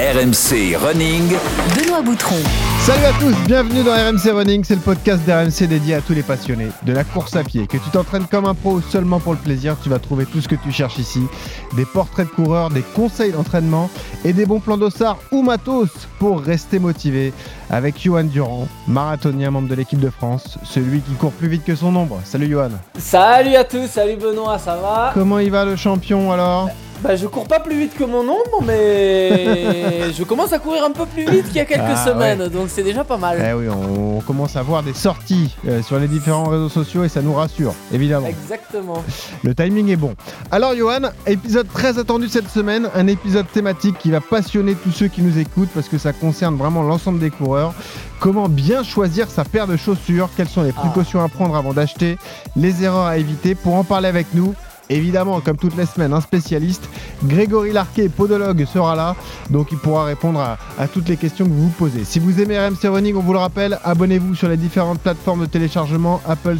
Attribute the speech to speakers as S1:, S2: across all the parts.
S1: RMC Running.
S2: Benoît Boutron.
S3: Salut à tous, bienvenue dans RMC Running, c'est le podcast d'RMC dédié à tous les passionnés de la course à pied. Que tu t'entraînes comme un pro ou seulement pour le plaisir, tu vas trouver tout ce que tu cherches ici. Des portraits de coureurs, des conseils d'entraînement et des bons plans d'ossard ou matos pour rester motivé. Avec Johan Durand, marathonien, membre de l'équipe de France, celui qui court plus vite que son ombre. Salut Johan.
S4: Salut à tous, salut Benoît, ça va?
S3: Comment il va le champion alors?
S4: Bah je cours pas plus vite que mon ombre, mais je commence à courir un peu plus vite qu'il y a quelques
S3: Ah,
S4: semaines, donc c'est déjà pas mal.
S3: Eh oui, on, on commence à voir des sorties euh, sur les différents réseaux sociaux et ça nous rassure, évidemment.
S4: Exactement.
S3: Le timing est bon. Alors Johan, épisode très attendu cette semaine, un épisode thématique qui va passionner tous ceux qui nous écoutent parce que ça concerne vraiment l'ensemble des coureurs. Comment bien choisir sa paire de chaussures? Quelles sont les
S4: Ah.
S3: précautions à prendre avant d'acheter? Les erreurs à éviter? Pour en parler avec nous, évidemment, comme toutes les semaines, un spécialiste, Grégory Larquet, podologue, sera là. Donc il pourra répondre à, toutes les questions que vous vous posez. Si vous aimez RMC Running, on vous le rappelle, abonnez-vous sur les différentes plateformes de téléchargement, Apple,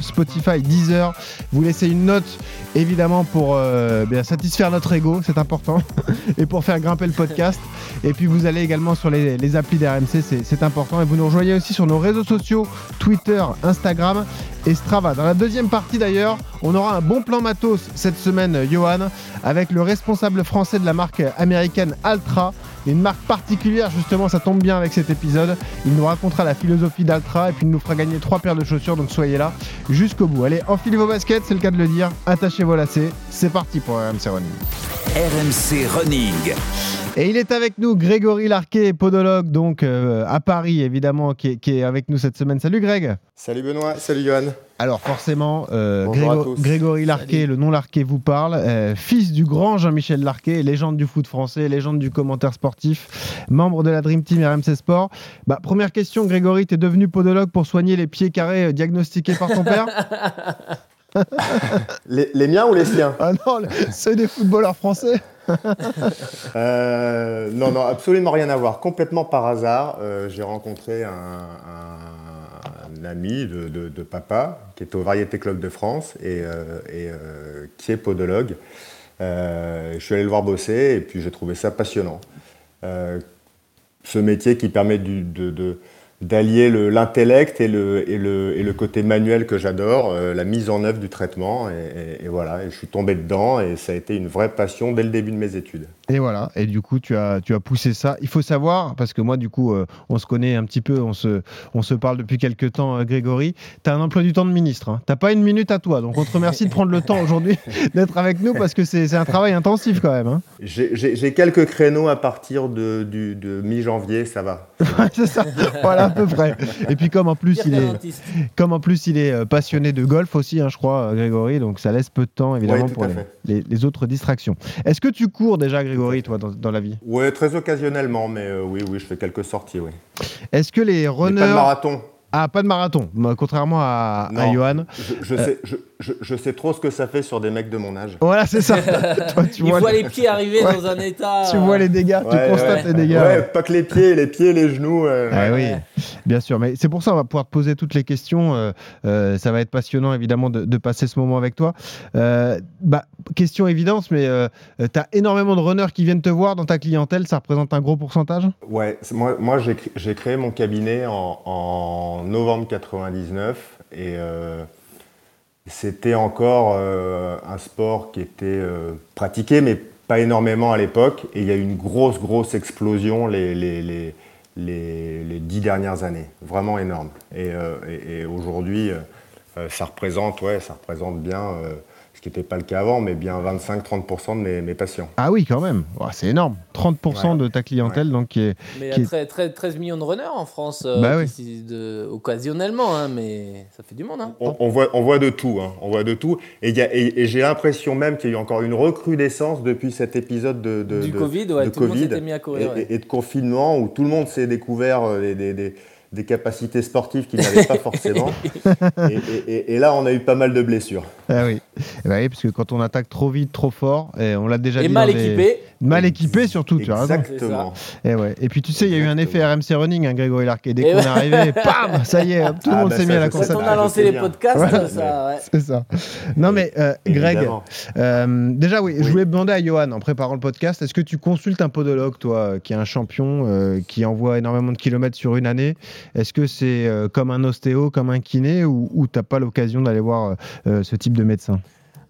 S3: Spotify, Deezer. Vous laissez une note, évidemment, pour euh, bien satisfaire notre ego, c'est important, et pour faire grimper le podcast. Et puis vous allez également sur les, les applis d'RMC, c'est important. Et vous nous rejoignez aussi sur nos réseaux sociaux, Twitter, Instagram et Strava. Dans la deuxième partie d'ailleurs, on aura un bon plan matos cette semaine, euh, Johan, avec le responsable français de la marque américaine Altra. Une marque particulière, justement, ça tombe bien avec cet épisode. Il nous racontera la philosophie d'Altra et puis il nous fera gagner trois paires de chaussures, donc soyez là jusqu'au bout. Allez, enfilez vos baskets, c'est le cas de le dire. Attachez vos lacets. C'est parti pour RMC Running.
S1: RMC Running.
S3: Et il est avec nous, Grégory Larquet, podologue, donc euh, à Paris, évidemment, qui est, qui est avec nous cette semaine. Salut Greg
S5: Salut Benoît, salut Johan.
S3: Alors forcément, euh, Grégo-. Grégory Larquet, le nom Larquet vous parle, euh, fils du grand Jean-Michel Larquet, légende du foot français, légende du commentaire sportif, membre de la Dream Team RMC Sport. Bah, première question, Grégory, tu es devenu podologue pour soigner les pieds carrés euh, diagnostiqués par ton père?
S5: Les, les miens ou les siens?
S3: Ah non, ceux des footballeurs français
S5: Euh, Non, non, absolument rien à voir. Complètement par hasard, euh, j'ai rencontré un, un- un ami de, de- de papa qui est au Variété Club de France et, euh, et, qui est podologue. Je suis allé le voir bosser et puis j'ai trouvé ça passionnant. Ce métier qui permet du- de- de- d'allier le- l'intellect et le, et, le, et le côté manuel que j'adore, euh, la mise en œuvre du traitement. Et, et- voilà, je suis tombé dedans et ça a été une vraie passion dès le début de mes études.
S3: Et voilà, et du coup, tu as, tu as poussé ça. Il faut savoir, parce que moi, du coup, euh, on se connaît un petit peu, on se, on se parle depuis quelques temps, euh, Grégory. Tu as un emploi du temps de ministre. Hein. Tu pas une minute à toi. Donc, on te remercie de prendre le temps aujourd'hui d'être avec nous parce que c'est un travail intensif quand même. hein.
S5: J'ai- quelques créneaux à partir de, du- de mi-janvier, ça va.
S3: c'est ça, voilà, à peu près. Et puis, comme en plus, il est, comme en plus, il est euh, passionné de golf aussi, hein, je crois, Grégory. Donc, ça laisse peu de temps, évidemment, pour les, les- les autres distractions. Est-ce que tu cours déjà, Grégory, toi, dans, dans la vie?
S5: Ouais, très occasionnellement, mais euh, oui, oui, je fais quelques sorties, oui.
S3: Est-ce que les
S5: Mais
S3: runners.
S5: pas de marathon.
S3: Ah, pas de marathon, Moi, contrairement à, à
S5: Non.
S3: Johan.
S5: Je, je sais, je, je- sais trop ce que ça fait sur des mecs de mon âge.
S3: Voilà, c'est ça. Toi, tu
S4: Il
S3: vois, les...
S4: les pieds arriver
S3: Ouais.
S4: dans un état.
S3: tu vois les dégâts, tu
S5: Ouais,
S3: constates
S5: ouais.
S3: les dégâts.
S5: Ouais, pas que les pieds, les pieds, les genoux. euh,
S3: Ah oui, bien sûr. Mais c'est pour ça on va pouvoir te poser toutes les questions. euh, euh, ça va être passionnant, évidemment, de, de passer ce moment avec toi. Euh, bah, question évidente, mais tu as énormément de runners qui viennent te voir dans ta clientèle. Ça représente un gros pourcentage?
S5: Ouais, moi, moi j'ai cré- j'ai créé mon cabinet en, en novembre 99 et euh, c'était encore euh, un sport qui était euh, pratiqué, mais pas énormément à l'époque. Et il y a eu une grosse, grosse explosion les, les, les, les, dix dernières années, vraiment énorme. Et, aujourd'hui, ça représente, ouais, ça représente bien. Ce qui n'était pas le cas avant, mais bien 25-30% de mes, mes, patients.
S3: Ah oui, quand même. Oh, c'est énorme. 30% de ta clientèle, donc qui est.
S4: Mais il y a 13, millions de runners en France, euh,
S3: bah
S4: de, occasionnellement, hein, mais ça fait du monde. Hein.
S5: On, voit, on voit de tout. Hein, on voit de tout. Et, et, j'ai l'impression même qu'il y a eu encore une recrudescence depuis cet épisode de, de
S4: du Covid, ouais, tout
S5: COVID
S4: le monde mis à courir,
S5: et, de confinement où tout le monde s'est découvert euh, des des capacités sportives qu'il n'avait pas forcément. Et, là, on a eu pas mal de blessures.
S3: Ah oui. Eh ben oui, parce que quand on attaque trop vite, trop fort, et on l'a déjà
S4: et
S3: dit.
S4: mal équipé.
S3: Mal équipé surtout, tu as.
S5: Exactement.
S3: Et, ouais. et puis tu sais, il y a eu un effet RMC Running, hein, Grégory Larquet. Dès qu'on est arrivé, bam, ça y est, tout le ah, monde bah s'est mis à la course.
S4: Quand on a lancé les podcasts, ça. Ouais.
S3: C'est ça. Non mais euh, Greg, euh, déjà oui, je voulais demander à Johan en préparant le podcast, est-ce que tu consultes un podologue, toi, qui est un champion, euh, qui envoie énormément de kilomètres sur une année Est-ce que c'est comme un ostéo, comme un kiné, ou, tu n'as pas l'occasion d'aller voir ce type de médecin?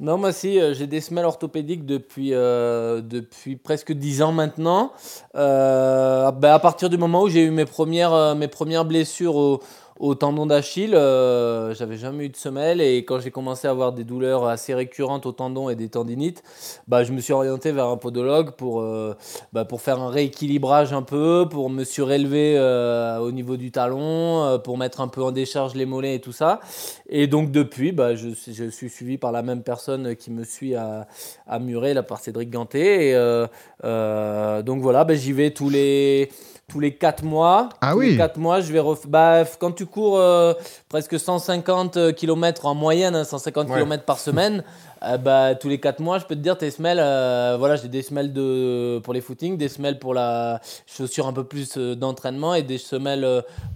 S4: Non, moi si, euh, j'ai des semelles orthopédiques depuis, euh, depuis presque 10 ans maintenant. Euh, ben, à partir du moment où j'ai eu mes premières, mes premières blessures au, au tendon d'Achille, euh, j'avais jamais eu de semelle et quand j'ai commencé à avoir des douleurs assez récurrentes au tendon et des tendinites, bah, je me suis orienté vers un podologue pour, euh, bah, pour faire un rééquilibrage un peu, pour me surélever euh, au niveau du talon, pour mettre un peu en décharge les mollets et tout ça. Et donc depuis, bah, je, suis suivi par la même personne qui me suit à, à Muret, là, par Cédric Ganté. Donc voilà, bah, j'y vais tous les tous les 4 mois.
S3: Ah
S4: tous
S3: oui.
S4: Les 4 mois, je vais ref... bah, quand tu cours euh, presque 150 km en moyenne, 150 hein, km par semaine, euh, bah, tous les 4 mois, je peux te dire, tes semelles, euh, voilà, j'ai des semelles de, pour les footings, des semelles pour la chaussure un peu plus d'entraînement et des semelles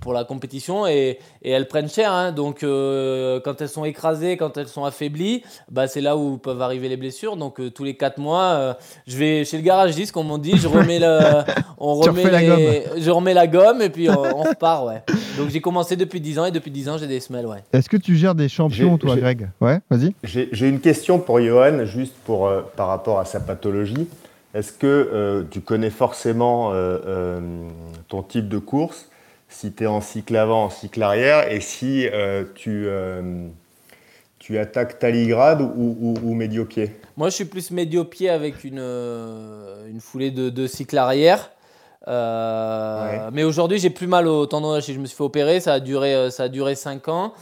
S4: pour la compétition et, et elles prennent cher. Hein, donc quand elles sont écrasées, quand elles sont affaiblies, bah, c'est là où peuvent arriver les blessures. Donc tous les 4 mois, je vais chez le garagiste, comme on dit, je remets le, on remet les, je remets la gomme et puis on, repart, ouais. Donc j'ai commencé depuis 10 ans et depuis 10 ans j'ai des semelles, ouais.
S3: Est-ce que tu gères des champions, toi, Greg? Ouais, vas-y.
S5: J'ai une question pour Johan, juste pour, euh, par rapport à sa pathologie. Est-ce que euh, tu connais forcément euh, ton type de course, si tu es en cycle avant, en cycle arrière, et si tu, tu attaques taligrade ou, ou,
S4: Moi, je suis plus médio-pied avec une, une foulée de, de cycle arrière. Euh, mais aujourd'hui, j'ai plus mal au tendon d'Achille. Je me suis fait opérer, ça a duré, euh, ça a duré 5 ans,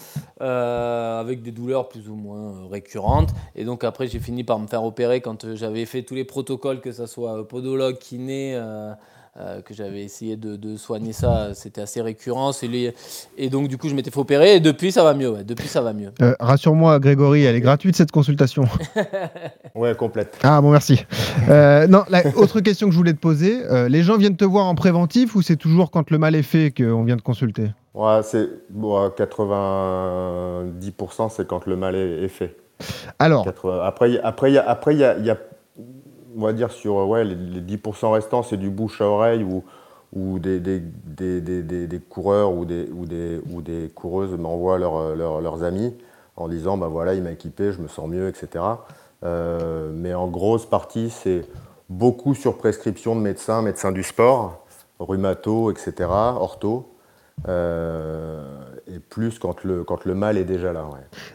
S4: euh, avec des douleurs plus ou moins récurrentes. Et donc après, j'ai fini par me faire opérer quand j'avais fait tous les protocoles, que ce soit podologue, kiné. Euh, que j'avais essayé de, soigner ça, c'était assez récurrent. Et donc, du coup, je m'étais fait opérer et depuis, ça va mieux. Depuis, ça va mieux.
S3: Euh, rassure-moi, Grégory, elle est gratuite cette consultation
S5: Ouais, complète.
S3: Ah, bon, merci. Euh, non, la autre question que je voulais te poser les gens viennent te voir en préventif ou c'est toujours quand le mal est fait qu'on vient te consulter?
S5: Ouais, c'est bon, 90%, c'est quand le mal est, fait.
S3: Alors,
S5: après, après, il y a, après, il y a on va dire sur ouais, les, 10% restants, c'est du bouche à oreille ou, ou des, des, des, des, coureurs ou des, ou des, ou des coureuses m'envoient leurs amis en disant bah voilà, il m'a équipé, je me sens mieux, etc. Euh, mais en grosse partie, c'est beaucoup sur prescription de médecins, médecins du sport, rhumato, etc., ortho. Euh, et plus quand le, quand le mal est déjà là.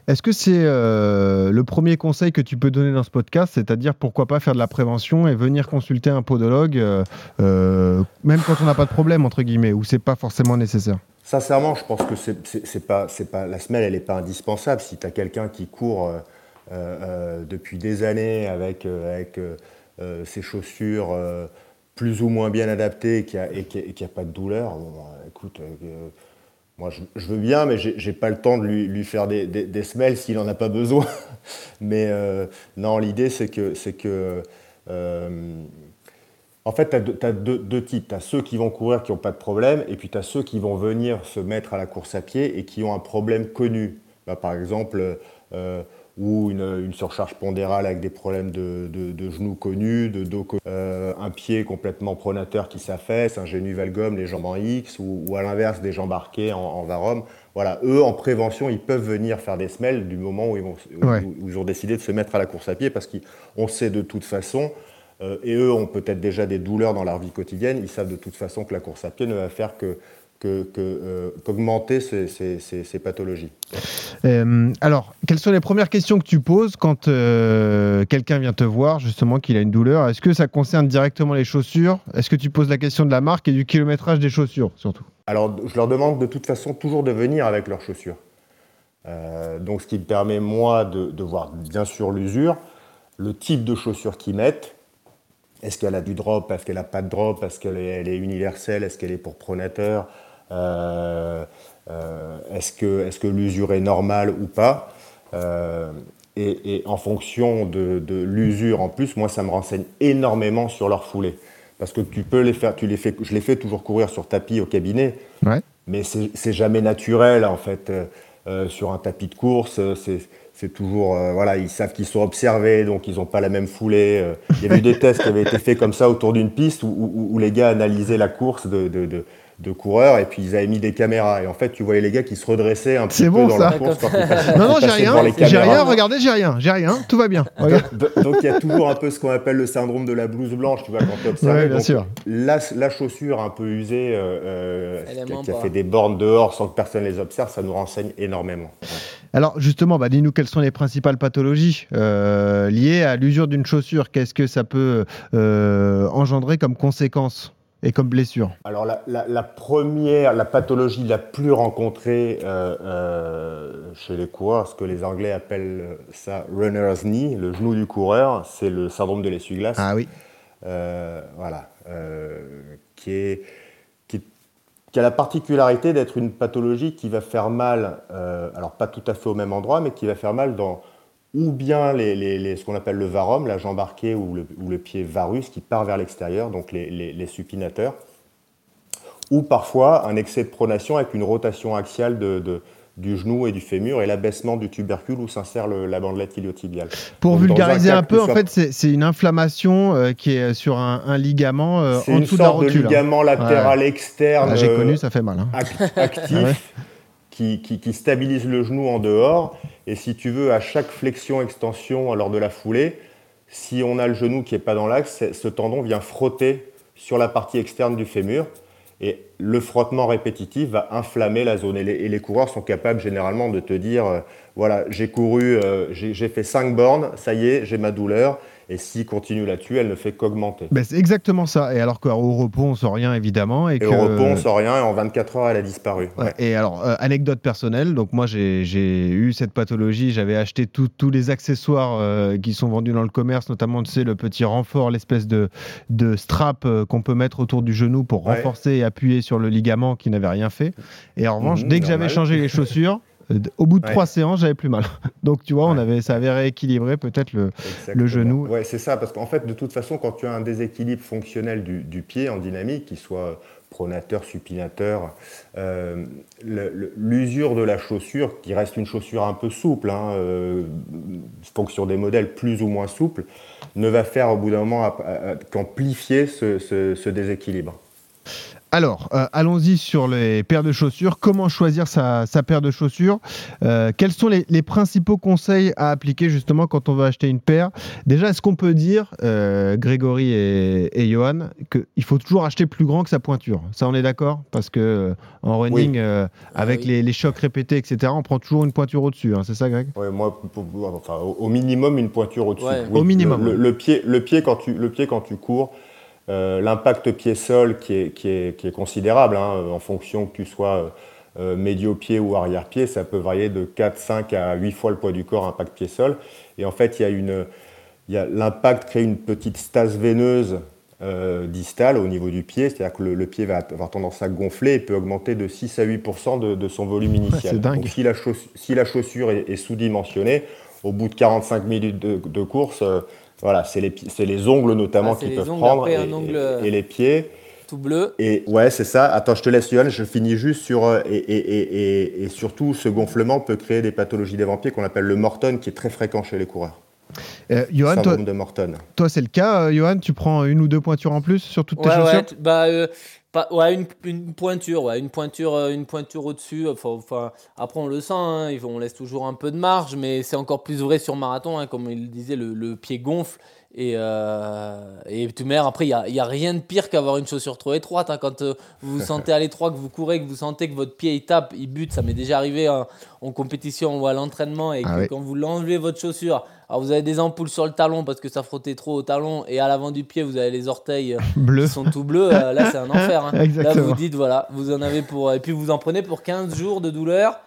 S3: Est-ce que c'est euh, le premier conseil que tu peux donner dans ce podcast, c'est-à-dire pourquoi pas faire de la prévention et venir consulter un podologue, euh, même quand on n'a pas de problème, entre guillemets, ou c'est pas forcément nécessaire?
S5: Sincèrement, je pense que c'est pas, pas, la semelle, elle n'est pas indispensable. Si tu as quelqu'un qui court depuis des années avec, avec ses chaussures plus ou moins bien adapté et qui n'a a, pas de douleur, bah, écoute, euh, moi je, veux bien, mais j'ai pas le temps de lui, faire des, des, semelles s'il n'en a pas besoin. mais euh, non, l'idée c'est que. que euh, en fait, tu as, deux, types. Tu as ceux qui vont courir qui n'ont pas de problème, et puis tu as ceux qui vont venir se mettre à la course à pied et qui ont un problème connu. Bah, par exemple, ou une, surcharge pondérale avec des problèmes de, genoux connus, de dos euh, un pied complètement pronateur qui s'affaisse, un genou valgum, les jambes en X, ou, à l'inverse des jambes arquées en, en varum. Voilà, eux, en prévention, ils peuvent venir faire des semelles du moment où ils, ont décidé de se mettre à la course à pied, parce qu'on sait de toute façon, euh, et eux ont peut-être déjà des douleurs dans leur vie quotidienne, ils savent de toute façon que la course à pied ne va faire que qu'augmenter que, ces, ces, ces, pathologies.
S3: alors, quelles sont les premières questions que tu poses quand quelqu'un vient te voir, justement, qu'il a une douleur? Est-ce que ça concerne directement les chaussures? Est-ce que tu poses la question de la marque et du kilométrage des chaussures, surtout?
S5: Alors, je leur demande de toute façon toujours de venir avec leurs chaussures. donc, ce qui me permet, moi, de, de voir bien sûr l'usure, le type de chaussures qu'ils mettent, est-ce qu'elle a du drop? Est-ce qu'elle n'a pas de drop? Est-ce qu'elle est, universelle? Est-ce qu'elle est pour pronateur? Euh, euh, Est-ce que, l'usure est normale ou pas? Euh, et, en fonction de, l'usure, en plus, moi, ça me renseigne énormément sur leur foulée. Parce que tu peux les faire, tu les fais, je les fais toujours courir sur tapis au cabinet, mais c'est jamais naturel, en fait. sur un tapis de course, c'est toujours, euh, voilà, ils savent qu'ils sont observés, donc ils n'ont pas la même foulée. Il y avait eu des tests qui avaient été faits comme ça autour d'une piste où, les gars analysaient la course de, de coureurs et puis ils avaient mis des caméras. Et en fait tu voyais les gars qui se redressaient un petit peu dans la course
S3: non non j'ai rien. j'ai rien. Regardez j'ai rien. J'ai rien. Tout va bien.
S5: Donc il y a toujours un peu ce qu'on appelle le syndrome de la blouse blanche tu vois quand tu observes
S3: bien sûr.
S5: La, la, chaussure un peu usée euh, qui, a fait des bornes dehors sans que personne les observe ça nous renseigne énormément.
S3: Alors justement, bah, dis-nous quelles sont les principales pathologies euh, liées à l'usure d'une chaussure. Qu'est-ce que ça peut euh, engendrer comme conséquence? Et comme blessure
S5: Alors la, première, la pathologie la plus rencontrée euh, chez les coureurs, ce que les Anglais appellent ça runner's knee, le genou du coureur, c'est le syndrome de l'essuie-glace.
S3: Ah oui.
S5: voilà, qui est qui a la particularité d'être une pathologie qui va faire mal, euh, alors pas tout à fait au même endroit, mais qui va faire mal dans ou bien les, ce qu'on appelle le varum, la jambe arquée ou le, pied varus qui part vers l'extérieur, donc les, supinateurs, ou parfois un excès de pronation avec une rotation axiale de du genou et du fémur et l'abaissement du tubercule où s'insère la bandelette iliotibiale.
S3: Pour vulgariser un, peu, en fait, c'est une inflammation euh, qui est sur un, ligament euh, en dessous de la rotule.
S5: C'est une sorte de ligament latéral externe.
S3: Ah, j'ai connu, ça fait mal. Hein.
S5: Actif. qui, stabilise le genou en dehors. Et si tu veux, à chaque flexion-extension lors de la foulée, si on a le genou qui n'est pas dans l'axe, ce tendon vient frotter sur la partie externe du fémur. Et le frottement répétitif va inflammer la zone. Et les, coureurs sont capables généralement de te dire, euh, voilà, j'ai couru, euh, j'ai fait 5 bornes, ça y est, j'ai ma douleur. Et s'il continue là-dessus, elle ne fait qu'augmenter.
S3: Ben, c'est exactement ça. Et alors qu'au repos, on sent rien, évidemment.
S5: Et, au repos, on sent rien. Et en 24 heures, elle a disparu.
S3: Et alors, euh, anecdote personnelle. Donc, moi, j'ai eu cette pathologie. J'avais acheté tous les accessoires euh, qui sont vendus dans le commerce, notamment, tu sais, le petit renfort, l'espèce de, de strap euh, qu'on peut mettre autour du genou pour renforcer et appuyer sur le ligament qui n'avait rien fait. Et en revanche, mmh, dès que j'avais changé les chaussures, au bout de trois séances, j'avais plus mal. Donc, tu vois, on avait, ça avait rééquilibré peut-être le, le, genou.
S5: Ouais, c'est ça, parce qu'en fait, de toute façon, quand tu as un déséquilibre fonctionnel du, du pied en dynamique, qu'il soit pronateur, supinateur, euh, l'usure de la chaussure, qui reste une chaussure un peu souple, hein, euh, fonction des modèles plus ou moins souples, ne va faire au bout d'un moment qu'amplifier ce, ce déséquilibre.
S3: Alors, euh, allons-y sur les paires de chaussures. Comment choisir sa, paire de chaussures euh, Quels sont les, principaux conseils à appliquer justement quand on veut acheter une paire? Déjà, est-ce qu'on peut dire, euh, Grégory et, Johan, qu'il faut toujours acheter plus grand que sa pointure? Ça, on est d'accord? Parce que en running, avec les, chocs répétés, etc., on prend toujours une pointure au-dessus. Hein. c'est ça, Greg?
S5: Oui, moi, au minimum, une pointure au-dessus.
S3: au minimum.
S5: Le, pied, le, pied quand tu, le pied, quand tu cours, euh, l'impact pied-sol qui est, considérable, hein, en fonction que tu sois euh, médio-pied ou arrière-pied, ça peut varier de 4, 5 à 8 fois le poids du corps, impact pied-sol. Et en fait, il y a l'impact crée une petite stase veineuse euh, distale au niveau du pied, c'est-à-dire que le, pied va avoir tendance à gonfler et peut augmenter de 6 à 8% de, son volume initial.
S3: Donc
S5: si la, chaussure, est, sous-dimensionnée, au bout de 45 minutes de, course, voilà, c'est les, les, ongles notamment ah, qui peuvent prendre et, les pieds.
S4: Tout bleu.
S5: Et ouais, c'est ça. Attends, je te laisse, Yohan. Je finis juste sur. Euh, et, surtout, ce gonflement peut créer des pathologies des pieds qu'on appelle le Morton, qui est très fréquent chez les coureurs.
S3: Euh, Johan, toi, de Morton. Toi, c'est le cas, euh, Johan Tu prends une ou deux pointures en plus sur toutes tes chaussures?
S4: ouais, bah, euh, ouais, une, une, pointure, ouais, une pointure, euh, une pointure au-dessus. Enfin, après, on le sent, hein, on laisse toujours un peu de marge, mais c'est encore plus vrai sur marathon. Hein, comme il disait, le, pied gonfle Et, euh, et tu mets, après, il n'y a, a rien de pire qu'avoir une chaussure trop étroite. hein. Quand euh, vous vous sentez à l'étroit, que vous courez, que vous sentez que votre pied il tape, il bute, ça m'est déjà arrivé en, en compétition ou à l'entraînement. Et que
S3: Ah oui.
S4: quand vous l'enlevez votre chaussure, alors vous avez des ampoules sur le talon parce que ça frottait trop au talon. Et à l'avant du pied, vous avez les orteils euh,
S3: Bleu.
S4: qui sont tout bleus. euh, là, c'est un enfer. hein. Là, vous dites, voilà, vous en avez pour. Et puis vous en prenez pour 15 jours de douleur.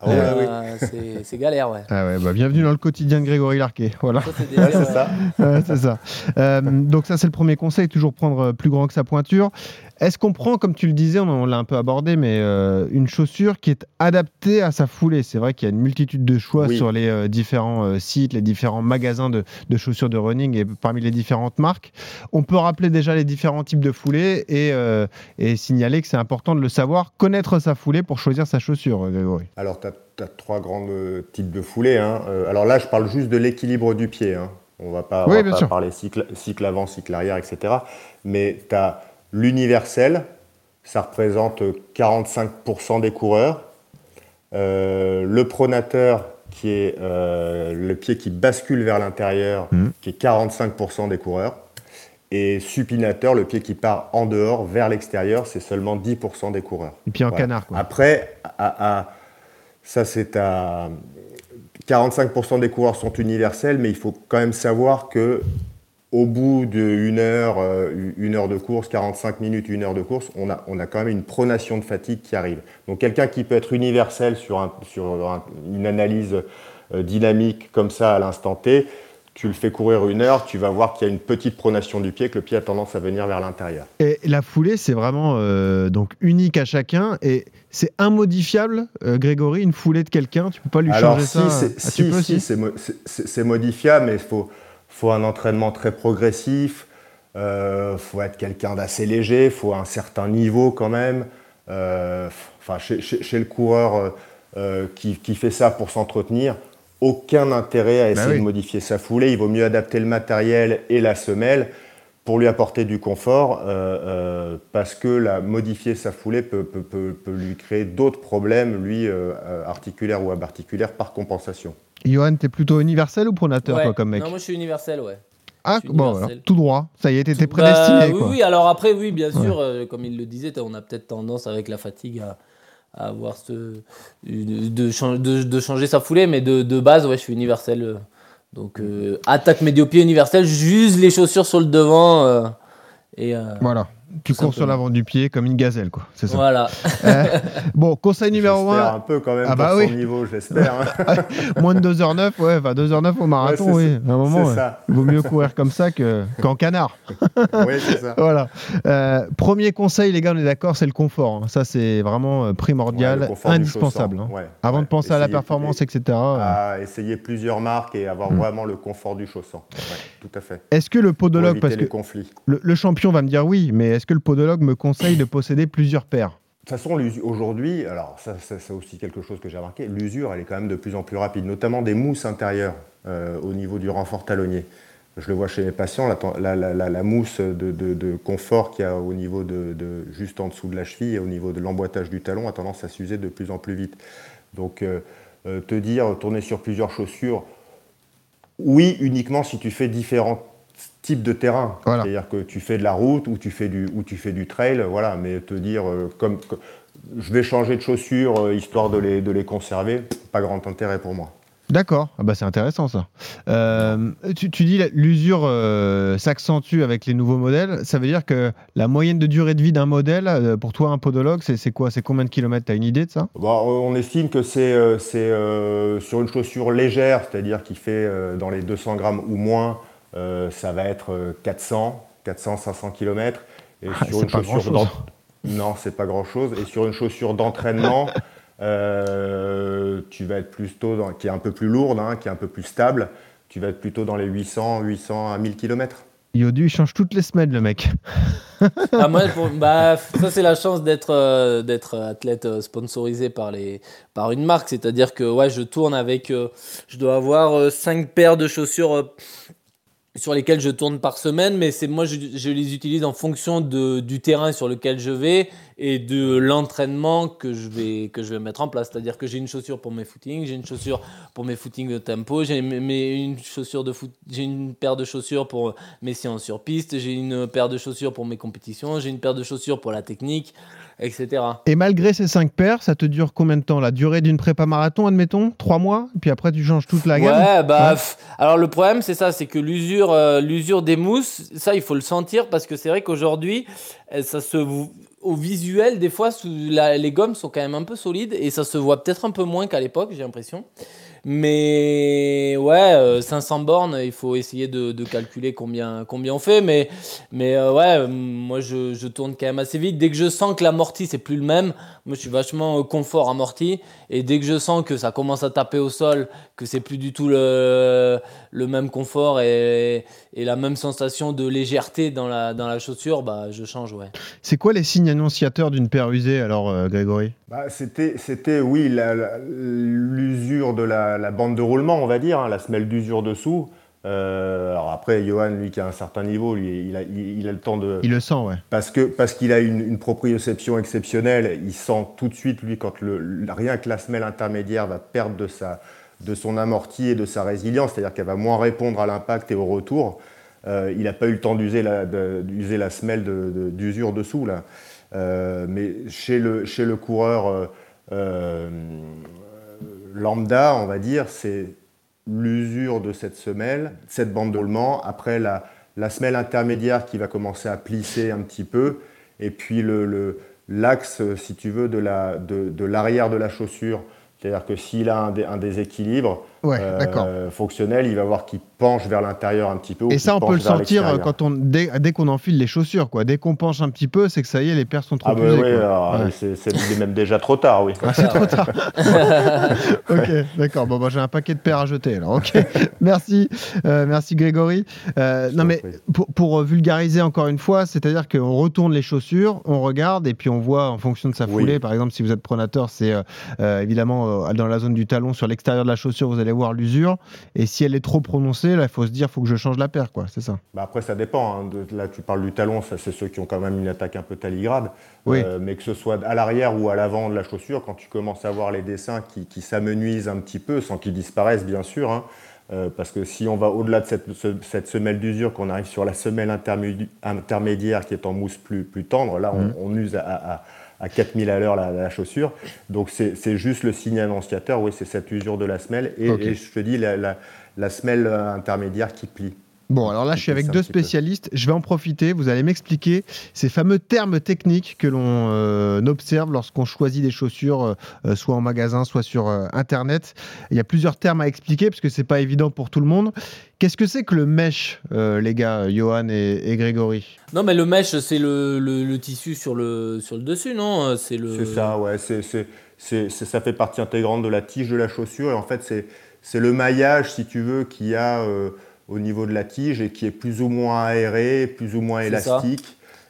S5: Ah ouais,
S4: Euh, c'est- C'est galère, ouais.
S3: Ah ouais, bah bienvenue dans le quotidien de Grégory Larquet. Voilà.
S4: C'est
S5: Ouais, ça.
S3: Ouais, c'est ça. Euh, donc ça c'est le premier conseil, toujours prendre euh, plus grand que sa pointure. Est-ce qu'on prend, comme tu le disais, on, on l'a un peu abordé, mais euh, une chaussure qui est adaptée à sa foulée? C'est vrai qu'il y a une multitude de choix
S5: Oui.
S3: sur les euh, différents euh, sites, les différents magasins de, de chaussures de running et parmi les différentes marques. On peut rappeler déjà les différents types de foulées et, euh, et signaler que c'est important de le savoir, connaître sa foulée pour choisir sa chaussure, Grégory.
S5: Alors, tu as, trois grands euh, types de foulées. hein. Euh, alors là, je parle juste de l'équilibre du pied. hein. On va pas, on
S3: Oui,
S5: va pas
S3: sûr.
S5: parler cycle, cycle avant, cycle arrière, etc. Mais tu as l'universel, ça représente 45% des coureurs. Euh, le pronateur, qui est euh, le pied qui bascule vers l'intérieur,
S3: Mhm.
S5: qui est 45% des coureurs. Et supinateur, le pied qui part en dehors vers l'extérieur, c'est seulement 10% des coureurs.
S3: Et puis en
S5: Voilà.
S3: canard. Quoi.
S5: Après, à- à- ça c'est à 45% des coureurs sont universels, mais il faut quand même savoir que au bout d'une heure, euh, une heure de course, 45 minutes, une heure de course, on a, on a quand même une pronation de fatigue qui arrive. Donc quelqu'un qui peut être universel sur, un- sur un- une analyse euh, dynamique comme ça à l'instant T, tu le fais courir une heure, tu vas voir qu'il y a une petite pronation du pied, que le pied a tendance à venir vers l'intérieur.
S3: Et la foulée, c'est vraiment euh, donc unique à chacun et c'est immodifiable, euh, Grégory, une foulée de quelqu'un? Tu peux pas lui
S5: Alors
S3: changer
S5: si,
S3: ça?
S5: c'est-
S3: Ah,
S5: si, si, c'est- c'est modifiable, mais il faut, faut un entraînement très progressif, il faut être quelqu'un d'assez léger, il faut un certain niveau quand même. Euh, Enfin, chez, chez- chez le coureur euh, euh, qui, qui fait ça pour s'entretenir, aucun intérêt à essayer
S3: Bah oui.
S5: de modifier sa foulée. Il vaut mieux adapter le matériel et la semelle pour lui apporter du confort, euh, euh, parce que la, modifier sa foulée peut, peut- peut- peut lui créer d'autres problèmes, lui, euh, articulaires ou abarticulaires, par compensation.
S3: Johan, t'es plutôt universel ou pronateur,
S4: Ouais.
S3: toi, comme mec
S4: Non, moi je suis universel, ouais.
S3: Ah, bon,
S4: universel.
S3: alors, tout droit. Ça y est, t'étais
S4: Bah,
S3: prédestiné,
S4: oui,
S3: quoi.
S4: oui, alors après, oui, bien sûr, euh, comme il le disait, on a peut-être tendance avec la fatigue à, à avoir ce. de, de chan- de- de changer sa foulée, mais de, de base, ouais, je suis universel. Donc, euh, attaque médio-pied universel, j'use les chaussures sur le devant. euh, et euh,
S3: Voilà. Tu cours sur l'avant du pied comme une gazelle, quoi. C'est ça.
S4: voilà.
S3: Euh, bon, conseil numéro
S5: J'espère
S3: 1,
S5: un peu quand même
S3: Ah bah
S5: pour son
S3: oui.
S5: niveau, j'espère. hein.
S3: moins de 2h09, ouais, enfin 2h09 au marathon,
S5: Ouais,
S3: oui. À un moment,
S5: c'est
S3: ouais.
S5: ça.
S3: il vaut mieux courir comme ça que- qu'en canard.
S5: oui, c'est ça.
S3: Voilà. Euh, premier conseil, les gars, on est d'accord, c'est le confort. hein. Ça, c'est vraiment euh,
S5: Ouais,
S3: primordial, indispensable. hein.
S5: ouais,
S3: Avant
S5: ouais.
S3: de penser à la performance, etc. euh,
S5: à essayer plusieurs marques et avoir
S3: Hmm.
S5: vraiment le confort du chaussant. Ouais, tout à fait.
S3: Est-ce que le podologue, parce que
S5: conflits.
S3: le, le champion va me dire oui, mais est-ce que le podologue me conseille de posséder plusieurs paires?
S5: De toute façon, aujourd'hui, alors ça, c'est aussi quelque chose que j'ai remarqué, l'usure, elle est quand même de plus en plus rapide, notamment des mousses intérieures euh, au niveau du renfort talonnier. Je le vois chez mes patients, la, mousse de, confort qu'il y a au niveau de, de- juste en dessous de la cheville et au niveau de l'emboîtage du talon a tendance à s'user de plus en plus vite. Donc, euh, euh, te dire, tourner sur plusieurs chaussures, oui, uniquement si tu fais différents types de terrain.
S3: Voilà.
S5: C'est-à-dire que tu fais de la route ou tu fais du, ou tu fais du trail, voilà, mais te dire, euh, comme, co- je vais changer de chaussures euh, histoire de les, de les conserver, pas grand intérêt pour moi.
S3: D'accord, ah bah c'est intéressant ça. Euh, tu, tu dis l'usure euh, s'accentue avec les nouveaux modèles. Ça veut dire que la moyenne de durée de vie d'un modèle, euh, pour toi, un podologue, c'est c'est quoi? C'est combien de kilomètres? Tu as une idée de ça?
S5: Bon, on estime que c'est c'est, sur une chaussure légère, c'est-à-dire qui fait dans les 200 grammes ou moins, ça va être euh, 400, 400, 500 km. Et
S3: Ah,
S5: sur une
S3: pas
S5: chaussure non, c'est pas grand-chose. Et sur une chaussure d'entraînement, euh, tu vas être plutôt dans, qui est un peu plus lourde, hein, qui est un peu plus stable. Tu vas être plutôt dans les 800, 800 à 1000 km.
S3: Yodu, il change toutes les semaines, le mec.
S4: Ah, moi, pour- bah, ça, c'est la chance d'être euh, d'être athlète euh, sponsorisé par, les, par une marque. C'est-à-dire que ouais, je tourne avec. euh, je dois avoir 5 paires de chaussures euh, sur lesquelles je tourne par semaine, mais c'est moi, je, je les utilise en fonction de, du terrain sur lequel je vais et de l'entraînement que je vais que je vais mettre en place. C'est-à-dire que j'ai une chaussure pour mes footings, j'ai une chaussure pour mes footings de tempo, j'ai une chaussure de foot, j'ai une paire de chaussures pour mes séances sur piste, j'ai une paire de chaussures pour mes compétitions, j'ai une paire de chaussures pour la technique, etc.
S3: Et malgré ces cinq paires, ça te dure combien de temps La durée d'une prépa marathon, admettons, trois mois, puis après tu changes toute la gamme?
S4: Ouais, bah alors le problème c'est ça, c'est que l'usure, euh, l'usure des mousses, ça il faut le sentir parce que c'est vrai qu'aujourd'hui, ça se au visuel, des fois, les gommes sont quand même un peu solides et ça se voit peut-être un peu moins qu'à l'époque, j'ai l'impression. Mais ouais, 500 euh, bornes, il faut essayer de, calculer combien, combien on fait. Mais, mais euh, ouais, moi je, je, tourne quand même assez vite. Dès que je sens que l'amorti c'est plus le même, moi je suis vachement euh, confort amorti. Et dès que je sens que ça commence à taper au sol, que c'est plus du tout le, le même confort et, et, la même sensation de légèreté dans la, dans la chaussure, bah je change, ouais.
S3: C'est quoi les signes annonciateurs d'une paire usée alors, Grégory?
S5: Bah, C'était, oui, l'usure de la la, bande de roulement, on va dire, hein, la semelle d'usure dessous. Euh, alors après, Johan, lui qui a un certain niveau, lui, il a, il, a le temps de.
S3: Il le sent, ouais.
S5: Parce que parce qu'il a une, une, proprioception exceptionnelle, il sent tout de suite lui quand le, rien que la semelle intermédiaire va perdre de sa de son amorti et de sa résilience, c'est-à-dire qu'elle va moins répondre à l'impact et au retour. Euh, il n'a pas eu le temps d'user la, d'user la semelle d'usure dessous là. Euh, mais chez le chez le coureur lambda, on va dire, c'est l'usure de cette semelle, cette bande de après la, semelle intermédiaire qui va commencer à plisser un petit peu, et puis l'axe, si tu veux, de l'arrière de, de la chaussure. C'est-à-dire que s'il a un déséquilibre,
S3: ouais, euh,
S5: fonctionnel, il va voir qu'il penche vers l'intérieur un petit peu.
S3: Et ça, on peut le sentir quand on, dès, qu'on enfile les chaussures. Quoi. Dès qu'on penche un petit peu, c'est que ça y est, les paires sont trop
S5: ah bah oui, c'est même déjà trop tard, oui.
S3: Ah, c'est trop tard. ok, d'accord. Bon, bah, j'ai un paquet de paires à jeter. Alors, ok. merci, euh, merci Grégory. Euh, non, mais pour, pour, vulgariser encore une fois, c'est-à-dire qu'on retourne les chaussures, on regarde et puis on voit en fonction de sa foulée. Par exemple, si vous êtes pronateur, c'est évidemment dans la zone du talon, sur l'extérieur de la chaussure, vous allez voir l'usure. Et si elle est trop prononcée, là, il faut se dire, faut que je change la paire, quoi. C'est ça.
S5: Bah après, ça dépend. Hein. là, tu parles du talon, ça, c'est ceux qui ont quand même une attaque un peu taligrade.
S3: Oui.
S5: Euh, mais que ce soit à l'arrière ou à l'avant de la chaussure, quand tu commences à voir les dessins qui, qui s'amenuisent un petit peu, sans qu'ils disparaissent, bien sûr. Hein, euh, parce que si on va au-delà de cette, cette semelle d'usure, qu'on arrive sur la semelle intermédiaire qui est en mousse plus, plus tendre, là, on, mmh. use à à 4000 à l'heure la, chaussure. Donc c'est juste le signe annonciateur, oui, c'est cette usure de la semelle. Et, je te dis, la, la, semelle intermédiaire qui plie.
S3: Bon, alors là, je suis avec deux spécialistes. Je vais en profiter. Vous allez m'expliquer ces fameux termes techniques que l'on euh, observe lorsqu'on choisit des chaussures, euh, soit en magasin, soit sur euh, Internet. Il y a plusieurs termes à expliquer parce que c'est pas évident pour tout le monde. Qu'est-ce que c'est que le mesh, les gars, Johan et, Grégory?
S4: Non, mais le mesh, c'est le, tissu sur le, sur le dessus, non?
S5: C'est le... ça, ouais. C'est, ça fait partie intégrante de la tige de la chaussure. Et en fait, c'est, le maillage, si tu veux, qui a au niveau de la tige et qui est plus ou moins aéré, plus ou moins élastique.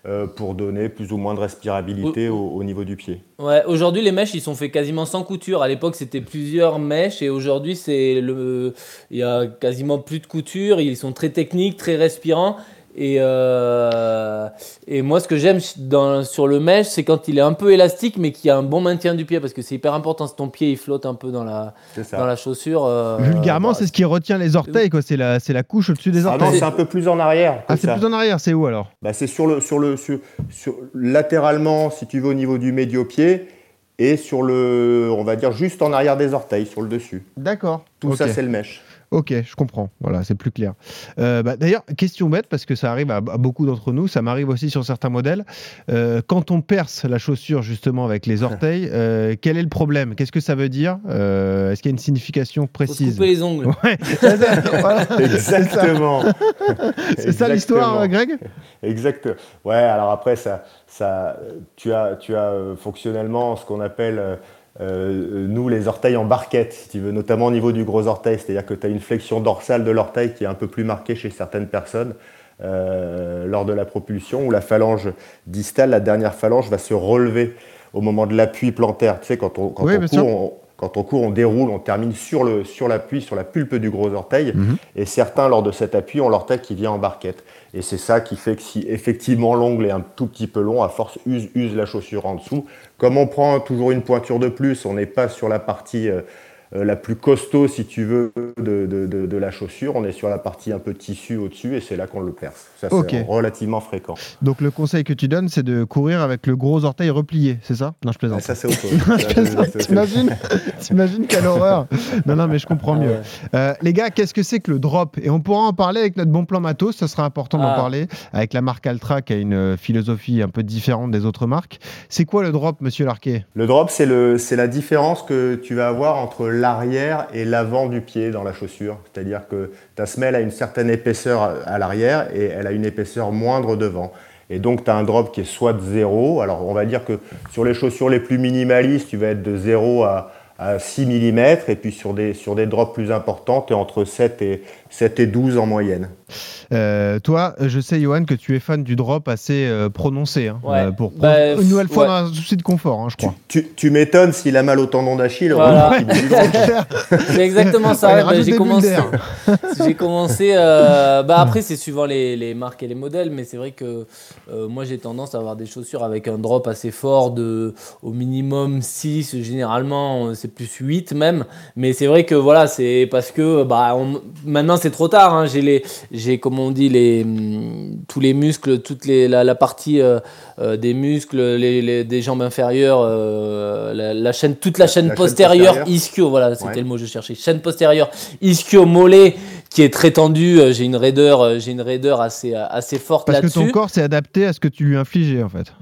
S5: Euh, pour donner plus ou moins de respirabilité au, niveau du pied.
S4: Ouais, aujourd'hui les mèches ils sont faits quasiment sans couture. À l'époque c'était plusieurs mèches et aujourd'hui c'est le, il y a quasiment plus de couture. Ils sont très techniques, très respirants et, euh, et moi, ce que j'aime sur le mesh, c'est quand il est un peu élastique, mais qu'il y a un bon maintien du pied, parce que c'est hyper important. Si ton pied il flotte un peu dans la, dans la chaussure. Euh,
S3: Vulgairement, bah, c'est ce qui retient les orteils, quoi. C'est la, la couche au-dessus des ah orteils.
S5: non, c'est un peu plus en arrière.
S3: Ah, c'est plus en arrière. C'est où alors?
S5: Bah, C'est sur le, sur le, sur, latéralement, si tu veux, au niveau du médio-pied et sur le, on va dire juste en arrière des orteils, sur le dessus.
S3: D'accord.
S5: Tout ça, c'est le mèche.
S3: Ok, je comprends. Voilà, c'est plus clair. Euh, bah, d'ailleurs, question bête, parce que ça arrive à, beaucoup d'entre nous, ça m'arrive aussi sur certains modèles. Euh, quand on perce la chaussure justement avec les orteils, euh, quel est le problème? Qu'est-ce que ça veut dire? Est-ce qu'il y a une signification précise
S4: Faut couper les ongles.
S5: Exactement.
S3: c'est ça l'histoire, Greg?
S5: Exact. Ouais, alors après, ça, ça, tu as, tu as fonctionnellement ce qu'on appelle euh, nous, les orteils en barquette, si tu veux, notamment au niveau du gros orteil, c'est-à-dire que tu as une flexion dorsale de l'orteil qui est un peu plus marquée chez certaines personnes euh, lors de la propulsion, où la phalange distale, la dernière phalange, va se relever au moment de l'appui plantaire. Tu sais, quand on, quand on court, quand on court, on déroule, on termine sur l'appui, sur, l'appui, sur la pulpe du gros orteil.
S3: Mhm.
S5: Et certains, lors de cet appui, ont l'orteil qui vient en barquette. Et c'est ça qui fait que si effectivement l'ongle est un tout petit peu long, à force use, use la chaussure en dessous. Comme on prend toujours une pointure de plus, on n'est pas sur la partie euh, la plus costaud, si tu veux, de, de- de- de la chaussure. On est sur la partie un peu tissu au-dessus et c'est là qu'on le perce. Ça, c'est
S3: Ok.
S5: relativement fréquent.
S3: Donc le conseil que tu donnes, c'est de courir avec le gros orteil replié, c'est ça? Non, je
S5: Ah,
S3: plaisante.
S5: ça, c'est autre chose.
S3: T'imagines T'imagines quelle horreur Non, non, mais je comprends
S4: Ah
S3: mieux.
S4: ouais.
S3: Euh, les gars, qu'est-ce que c'est que le drop? Et on pourra en parler avec notre bon plan matos, ça sera important d'en
S4: Ah.
S3: parler, avec la marque Altra qui a une euh, philosophie un peu différente des autres marques. C'est quoi le drop, monsieur Larquet?
S5: Le drop, c'est le- c'est la différence que tu vas avoir entre l'arrière et l'avant du pied dans la chaussure. C'est-à-dire que ta semelle a une certaine épaisseur à- l'arrière et elle a une épaisseur moindre devant. Et donc, tu as un drop qui est soit de 0. Alors, on va dire que sur les chaussures les plus minimalistes, tu vas être de 0 à, à 6 mm. Et puis, sur des, sur des drops plus importants, tu es entre 7 et, 7 et 12 en moyenne.
S3: Euh, toi, je sais, Johan, que tu es fan du drop assez euh, prononcé, hein,
S4: Ouais.
S3: euh, pour pro-
S4: Bah,
S3: une nouvelle fois
S4: ouais.
S3: dans un souci de confort, hein, je crois.
S5: Tu, tu m'étonnes s'il a mal au tendon d'Achille.
S4: Voilà. C'est exactement ça. Bah, j'ai commencé. j'ai commencé. euh, bah après, c'est suivant les, les marques et les modèles, mais c'est vrai que euh, moi j'ai tendance à avoir des chaussures avec un drop assez fort de au minimum 6, généralement c'est plus 8 même. Mais c'est vrai que voilà, c'est parce que bah on- maintenant c'est trop tard. hein, j'ai les, j'ai comme on dit les hum, tous les muscles, toute les, la, la partie euh, euh, des muscles, les, les- des jambes inférieures, euh, la, la chaîne, toute la chaîne
S5: La chaîne
S4: postérieure,
S5: postérieure.
S4: ischio, voilà, c'était
S5: Ouais.
S4: le mot que je cherchais. Chaîne postérieure, ischio mollet, qui est très tendue. euh, J'ai une raideur, euh, j'ai une raideur assez, euh, assez forte
S3: Parce que
S4: là-dessus.
S3: ton corps s'est adapté à ce que tu lui infligeais, en fait.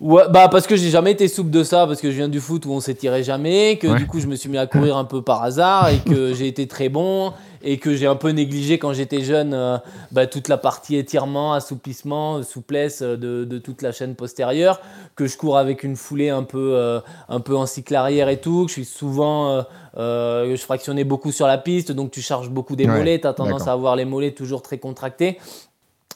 S4: Ouais, bah parce que j'ai jamais été souple de ça, parce que je viens du foot où on s'étirait jamais, que
S3: Ouais.
S4: du coup je me suis mis à courir un peu par hasard et que j'ai été très bon et que j'ai un peu négligé quand j'étais jeune euh, bah, toute la partie étirement, assouplissement, souplesse de, de toute la chaîne postérieure, que je cours avec une foulée un peu, euh, un peu en cycle arrière et tout, que je suis souvent, euh, je fractionnais beaucoup sur la piste, donc tu charges beaucoup des
S3: Ouais,
S4: mollets, tu as tendance à avoir les mollets toujours très contractés.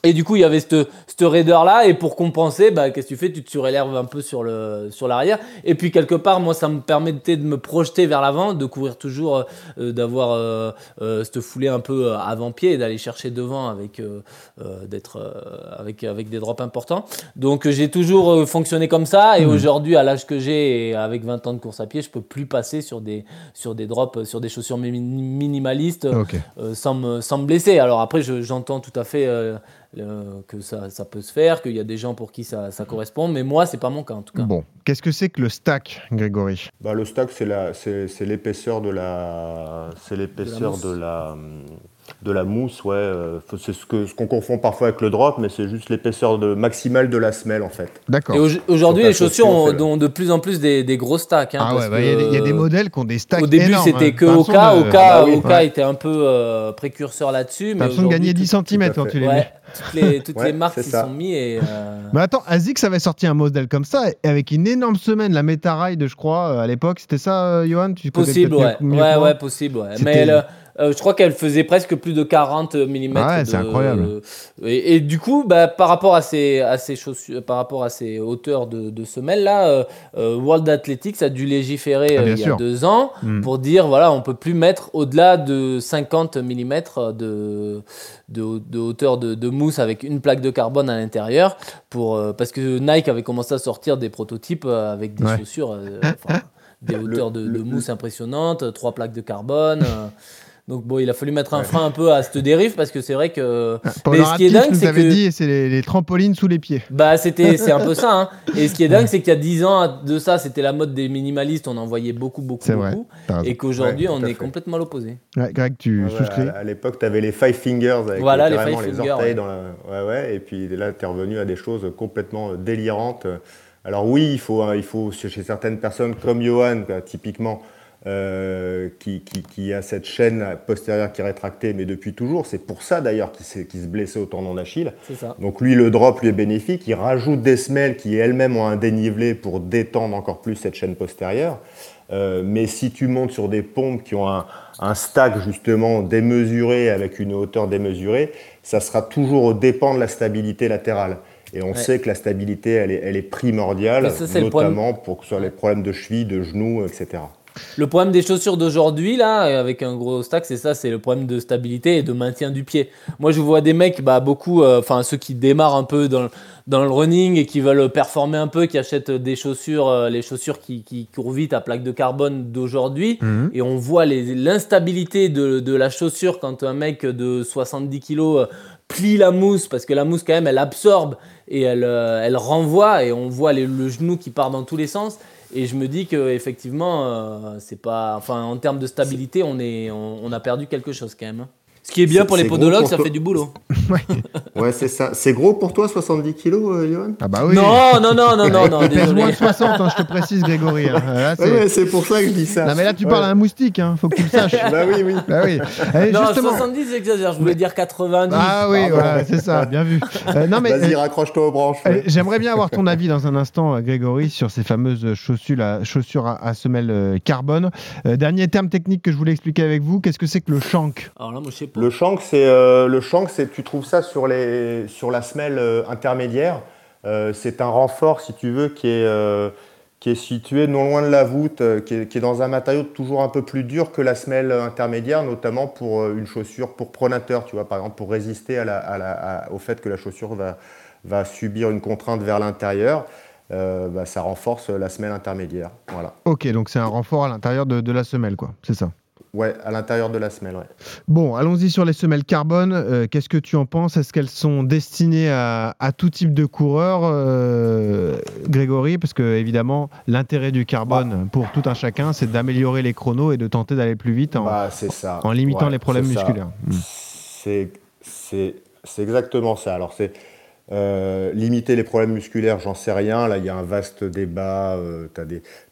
S4: Et du coup, il y avait cette, cette raideur là, et pour compenser, bah, qu'est-ce que tu fais? Tu te surélèves un peu sur le sur l'arrière. Et puis quelque part, moi, ça me permettait de me projeter vers l'avant, de courir toujours, euh, d'avoir euh, euh, cette foulée un peu euh, avant-pied et d'aller chercher devant avec euh, euh, d'être euh, avec avec des drops importants. Donc euh, j'ai toujours euh, fonctionné comme ça, et
S3: Mhm.
S4: aujourd'hui, à l'âge que j'ai et avec 20 ans de course à pied, je peux plus passer sur des sur des drops, euh, sur des chaussures mi- minimalistes euh, sans, me, sans me blesser. Alors après, je- j'entends tout à fait euh, le- que ça, ça peut se faire, qu'il y a des gens pour qui ça, ça correspond, mais moi, c'est pas mon cas en tout cas.
S3: Bon, qu'est-ce que c'est que le stack, Grégory?
S5: Bah, le stack, c'est la- c'est c'est l'épaisseur de la, c'est l'épaisseur
S4: mousse.
S5: de la, de la mousse, ouais. euh, C'est ce que ce qu'on confond parfois avec le drop, mais c'est juste l'épaisseur de maximale de la semelle en fait.
S3: D'accord.
S4: Et au- aujourd'hui, les chaussures
S5: chaussure, on
S4: ont,
S5: fait le-
S4: ont de plus en plus des, des gros stacks. hein,
S3: Ah
S4: parce
S3: ouais, bah, il y, a des- il y a des
S4: que,
S3: modèles qui ont des stacks
S4: Au début,
S3: énormes,
S4: c'était
S3: hein.
S4: que Oka.
S3: de-
S4: Oka,
S5: Ah bah oui,
S4: Oka
S5: ouais.
S4: était un peu euh, précurseur là-dessus.
S3: T'as
S4: mais
S3: l'impression de gagner
S4: aujourd'hui,
S3: 10
S4: tout-
S3: cm quand tu les mets.
S4: Ouais, toutes les, toutes
S5: Ouais,
S4: les marques s'y sont mis. Et, euh,
S3: Mais attends, ASICS avait sorti un modèle comme ça, et avec une énorme semaine, la Meta Ride, je crois, euh, à l'époque. C'était ça, euh, Johan tu
S4: Possible, ouais. Ouais, ouais, possible, ouais. Mais elle, euh, je crois qu'elle faisait presque plus de 40 mm.
S3: Ah ouais, c'est incroyable.
S4: Et, et du coup, bah, par rapport à ces, à ces chaussures, par rapport à ces hauteurs de, de semelles là, euh, euh, World Athletics a dû légiférer
S3: Ah,
S4: euh, il y a deux ans
S3: Mm.
S4: pour dire voilà, on peut plus mettre au-delà de 50 mm de, de, de hauteur de, de mousse avec une plaque de carbone à l'intérieur, pour euh, parce que Nike avait commencé à sortir des prototypes avec des
S3: Ouais.
S4: chaussures. euh, des hauteurs de, de
S5: le-
S4: mousse impressionnantes, trois plaques de carbone. Euh. donc bon, il a fallu mettre un frein un peu à cette dérive parce que c'est vrai que
S3: Paul
S4: Mais ce qui est dingue, c'est que-
S3: dit, c'est les, les trampolines sous les pieds.
S4: bah c'était c'est un peu ça. hein. Et ce qui est dingue, c'est qu'il y a 10 ans de ça, c'était la mode des minimalistes. On en voyait beaucoup, beaucoup,
S3: C'est vrai.
S4: beaucoup.
S3: Raison.
S4: Et qu'aujourd'hui,
S5: Ouais,
S4: on est
S5: fait.
S4: complètement à l'opposé.
S3: Ouais, Greg, tu souscris
S5: à, à l'époque, tu avais les five fingers avec
S4: Voilà, les
S5: carrément
S4: five
S5: les
S4: fingers,
S5: orteils
S4: ouais.
S5: dans la. Ouais, ouais. Et puis là, tu es revenu à des choses complètement euh, délirantes. Alors oui, il faut, hein, il faut chez certaines personnes comme Johan, quoi, typiquement, euh, qui, qui, qui a cette chaîne postérieure qui est rétractée, mais depuis toujours. C'est pour ça d'ailleurs qu'il se blessait au tendon d'Achille. Donc lui, le drop lui est bénéfique. Il rajoute des semelles qui elles-mêmes ont un dénivelé pour détendre encore plus cette chaîne postérieure. Euh, mais si tu montes sur des pompes qui ont un, un stack justement démesuré avec une hauteur démesurée, ça sera toujours au dépend de la stabilité latérale. Et on
S4: Ouais.
S5: sait que la stabilité, elle est, elle est primordiale,
S4: ça,
S5: notamment pour que ce soit les problèmes de cheville, de genoux, etc.
S4: Le problème des chaussures d'aujourd'hui, là, avec un gros stack, c'est ça, c'est le problème de stabilité et de maintien du pied. Moi, je vois des mecs, bah, beaucoup, euh, enfin, ceux qui démarrent un peu dans, dans le running et qui veulent performer un peu, qui achètent des chaussures, euh, les chaussures qui, qui, courent vite à plaque de carbone d'aujourd'hui.
S3: Mhm.
S4: Et on voit l'instabilité de, de la chaussure quand un mec de 70 kg euh, plie la mousse, parce que la mousse, quand même, elle absorbe et elle, euh, elle renvoie, et on voit les- le genou qui part dans tous les sens. Et je me dis que effectivement, euh, c'est pas, enfin, en termes de stabilité, on est, on, on a perdu quelque chose quand même. Ce qui est bien pour les podologues,
S5: pour
S4: ça
S5: toi.
S4: fait du boulot.
S5: Ouais, c'est ça. C'est gros pour toi, 70 kilos, euh, Johan?
S3: Ah bah oui.
S4: Non, non, non, non, non, non,
S3: Il pèse moins de 60, hein, je te précise, Grégory. hein. Là, c'est-
S5: Ouais, ouais, c'est pour ça que je dis ça.
S3: Non, mais là, tu
S5: Ouais.
S3: parles à un moustique, hein. faut que tu le saches.
S5: Bah oui, oui.
S3: bah oui. Eh,
S4: Non,
S3: justement.
S4: 70, j'exagère, je voulais dire 90.
S3: Ah oui, voilà, c'est ça, bien vu. Euh, non, mais
S5: Vas-y,
S3: euh,
S5: raccroche-toi aux branches.
S3: euh,
S5: ouais.
S3: j'aimerais bien avoir ton avis dans un instant, Grégory, sur ces fameuses chaussures, à- chaussures à, à semelle carbone. Euh, dernier terme technique que je voulais expliquer avec vous, qu'est-ce que c'est que le shank?
S4: Alors là, moi, je sais pas.
S5: Le shank, c'est euh, le c'est tu trouves ça sur les sur la semelle euh, intermédiaire. Euh, c'est un renfort, si tu veux, qui est qui est situé non loin de la voûte, qui, est, dans un matériau toujours un peu plus dur que la semelle intermédiaire, notamment pour une chaussure pour pronateur, tu vois, par exemple pour résister au fait que la chaussure va va subir une contrainte vers l'intérieur. bah, ça renforce la semelle intermédiaire. Voilà.
S3: Ok, donc c'est un renfort à l'intérieur de, de la semelle, quoi. C'est ça.
S5: Ouais, à l'intérieur de la semelle, ouais.
S3: Bon, allons-y sur les semelles carbone. Euh, Qu'est-ce que tu en penses? Est-ce qu'elles sont destinées à, à tout type de coureur, euh, Grégory? Parce que, évidemment, l'intérêt du carbone pour tout un chacun, c'est d'améliorer les chronos et de tenter d'aller plus vite en,
S5: Bah, c'est ça.
S3: en limitant
S5: Ouais,
S3: les problèmes musculaires. Hmm.
S5: C'est exactement ça. Alors, c'est euh, limiter les problèmes musculaires, j'en sais rien. Là, il y a un vaste débat. tu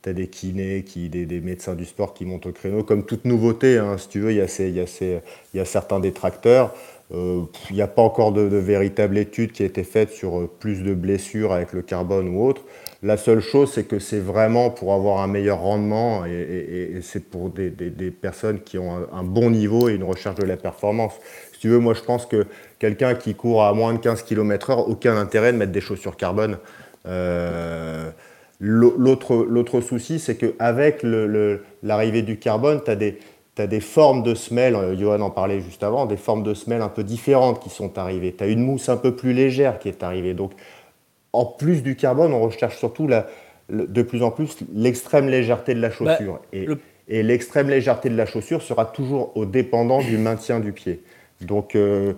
S5: as, des kinés, qui, des, des médecins du sport qui montent au créneau. Comme toute nouveauté, hein, si tu veux, il y, a y, y a certains détracteurs. Euh, Il n'y a pas encore de, véritable étude qui a été faite sur euh, plus de blessures avec le carbone ou autre. La seule chose, c'est que c'est vraiment pour avoir un meilleur rendement et, c'est pour des, des- personnes qui ont un bon niveau et une recherche de la performance. Si tu veux, moi je pense que quelqu'un qui court à moins de 15 km/h, aucun intérêt de mettre des chaussures carbone. Euh, l'au- L'autre souci, c'est qu'avec l'arrivée du carbone, tu as des, formes de semelles, euh, Johan en parlait juste avant, des formes de semelles un peu différentes qui sont arrivées. Tu as une mousse un peu plus légère qui est arrivée. Donc, en plus du carbone, on recherche surtout la- le- de plus en plus l'extrême légèreté de la chaussure. et
S4: le-
S5: et l'extrême légèreté de la chaussure sera toujours au dépendant du maintien du pied. Donc euh,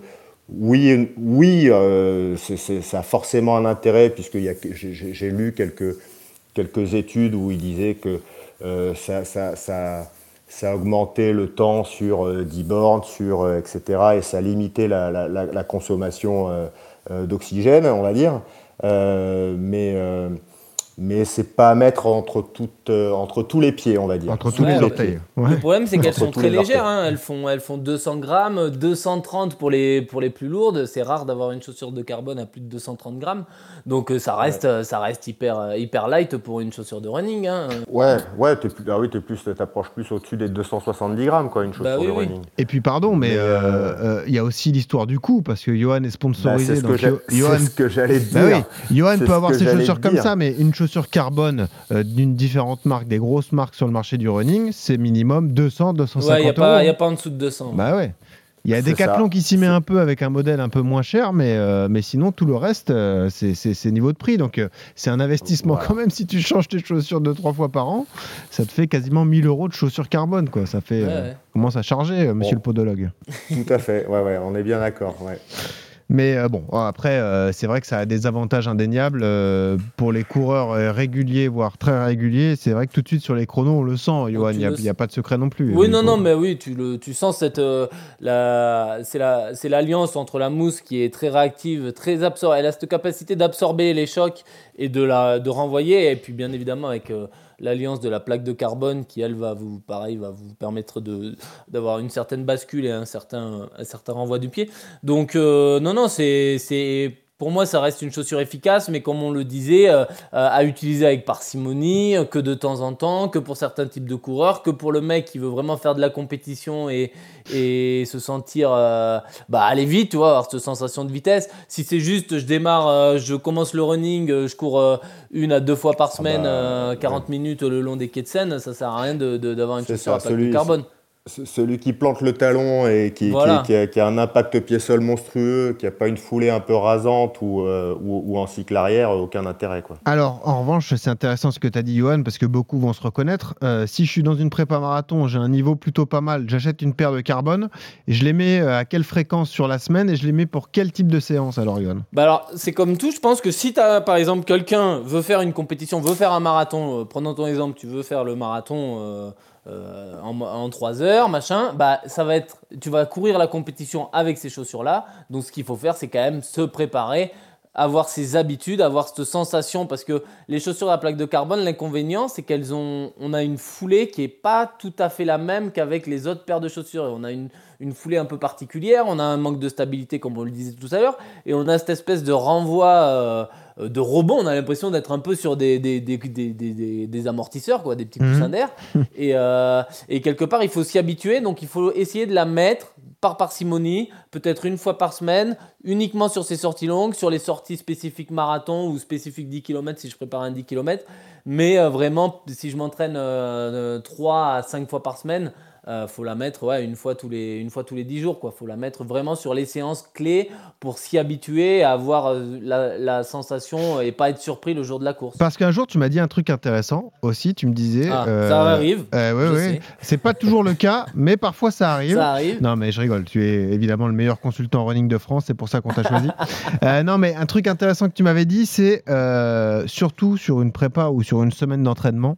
S5: oui, oui euh, ça a forcément un intérêt, puisque j'ai- lu quelques, quelques études où il disait que euh, ça, ça, ça, ça augmentait le temps sur euh, 10 bornes, sur, euh, etc. Et ça limitait la, la- consommation d'oxygène, on va dire. Mais mais c'est pas à mettre entre, toutes, euh, entre tous les pieds, on va dire.
S3: Entre tous
S4: Ouais,
S3: les orteils. Ouais.
S4: Le problème, c'est qu'elles sont très légères. hein. Elles, font, elles font 200 grammes, 230 pour les, pour les plus lourdes. C'est rare d'avoir une chaussure de carbone à plus de 230 grammes. Donc euh, ça reste, ça reste hyper, euh, hyper light pour une chaussure de running. hein.
S5: Ouais, ouais, t'es plus, ah oui, t'es plus, t'approches plus au-dessus des 270 grammes, quoi, une chaussure
S4: Bah oui,
S5: de
S4: oui.
S5: running.
S3: Et puis pardon, mais euh,
S5: euh,
S3: euh, il y a aussi l'histoire du coût, parce que Johan est
S5: Bah,
S3: sponsorisé.
S5: c'est ce
S3: Johan
S5: ce que j'allais te
S3: Bah
S5: dire.
S3: oui, Johan peut avoir ses chaussures comme ça, mais une chaussure carbone euh, d'une différente marque, des grosses marques sur le marché du running, c'est minimum 200, 250
S4: Ouais, il n'y a,
S3: euros.
S4: pas- y a pas en dessous de 200.
S3: Bah ouais. Il y a Decathlon
S5: ça.
S3: qui s'y met un peu avec un modèle un peu moins cher, mais, euh, mais sinon tout le reste, euh, c'est niveau de prix. Donc euh, c'est un investissement
S5: Voilà.
S3: quand même. Si tu changes tes chaussures deux, trois fois par an, ça te fait quasiment 1000 euros de chaussures carbone. Quoi. Ça fait,
S4: Ouais,
S3: euh,
S4: ouais.
S3: commence à charger, monsieur
S5: Bon.
S3: le podologue.
S5: Tout à fait, ouais, ouais, on est bien d'accord. Ouais.
S3: Mais euh, bon, après, euh, c'est vrai que ça a des avantages indéniables euh, pour les coureurs réguliers, voire très réguliers. C'est vrai que tout de suite sur les chronos, on le sent, Johan. Il n'y a, pas de secret non plus.
S4: Oui, non, non, mais oui, tu, le, tu sens cette. la, c'est, la, c'est l'alliance entre la mousse qui est très réactive, très absor Elle a cette capacité d'absorber les chocs et de, la, de renvoyer. Et puis, bien évidemment, avec l'alliance de la plaque de carbone qui, elle, va vous, pareil, va vous permettre d'avoir une certaine bascule et un certain, un certain renvoi du pied. Donc, euh, non, non, c'est. Pour moi, ça reste une chaussure efficace, mais comme on le disait, euh, euh, à utiliser avec parcimonie, euh, que de temps en temps, que pour certains types de coureurs, que pour le mec qui veut vraiment faire de la compétition et, et se sentir bah, aller vite, tu vois, avoir cette sensation de vitesse. Si c'est juste, je démarre, je commence le running, je cours une à deux fois par semaine, 40 bah, minutes le long des quais de Seine, ça sert à rien d'avoir une chaussure à plaque de carbone
S5: celui qui plante le talon et qui, a, un impact pied-sol monstrueux, qui n'a pas une foulée un peu rasante ou, euh, en cycle arrière, aucun intérêt. Quoi.
S3: Alors, en revanche, c'est intéressant ce que tu as dit, Johan, parce que beaucoup vont se reconnaître. Euh, si je suis dans une prépa marathon, j'ai un niveau plutôt pas mal, j'achète une paire de carbone, et je les mets euh, à quelle fréquence sur la semaine et je les mets pour quel type de séance alors, Johan?
S4: Bah Alors, c'est comme tout, je pense que si tu as, par exemple, quelqu'un veut faire une compétition, veut faire un marathon, prenons ton exemple, tu veux faire le marathon euh, en, en, 3 heures, machin, bah, ça va être, tu vas courir la compétition avec ces chaussures-là. Donc, ce qu'il faut faire, c'est quand même se préparer, avoir ses habitudes, avoir cette sensation, parce que les chaussures à plaque de carbone, l'inconvénient, c'est qu'elles ont, on a une foulée qui est pas tout à fait la même qu'avec les autres paires de chaussures. On a une, une foulée un peu particulière, on a un manque de stabilité, comme on le disait tout à l'heure, et on a cette espèce de renvoi. Euh, de rebond, on a l'impression d'être un peu sur des, des, des, des, amortisseurs, quoi, des petits coussins mhm. d'air. Et, euh, et, quelque part, il faut s'y habituer, donc il faut essayer de la mettre par parcimonie, peut-être une fois par semaine, uniquement sur ces sorties longues, sur les sorties spécifiques marathon ou spécifiques 10 km si je prépare un 10 km. Mais euh, vraiment, si je m'entraîne 3 à 5 fois par semaine, euh, faut la mettre ouais, une, fois tous les, une fois tous les 10 jours. Il faut la mettre vraiment sur les séances clés pour s'y habituer, à avoir euh, la, sensation et pas être surpris le jour de la course.
S3: Parce qu'un jour, tu m'as dit un truc intéressant aussi. Tu me disais.
S4: Ah, euh, ça arrive.
S3: Euh, oui, C'est pas toujours le cas, mais parfois ça arrive.
S4: Ça arrive.
S3: Non, mais je rigole. Tu es évidemment le meilleur consultant running de France. C'est pour ça qu'on t'a choisi. non, mais un truc intéressant que tu m'avais dit, c'est surtout sur une prépa ou sur une semaine d'entraînement,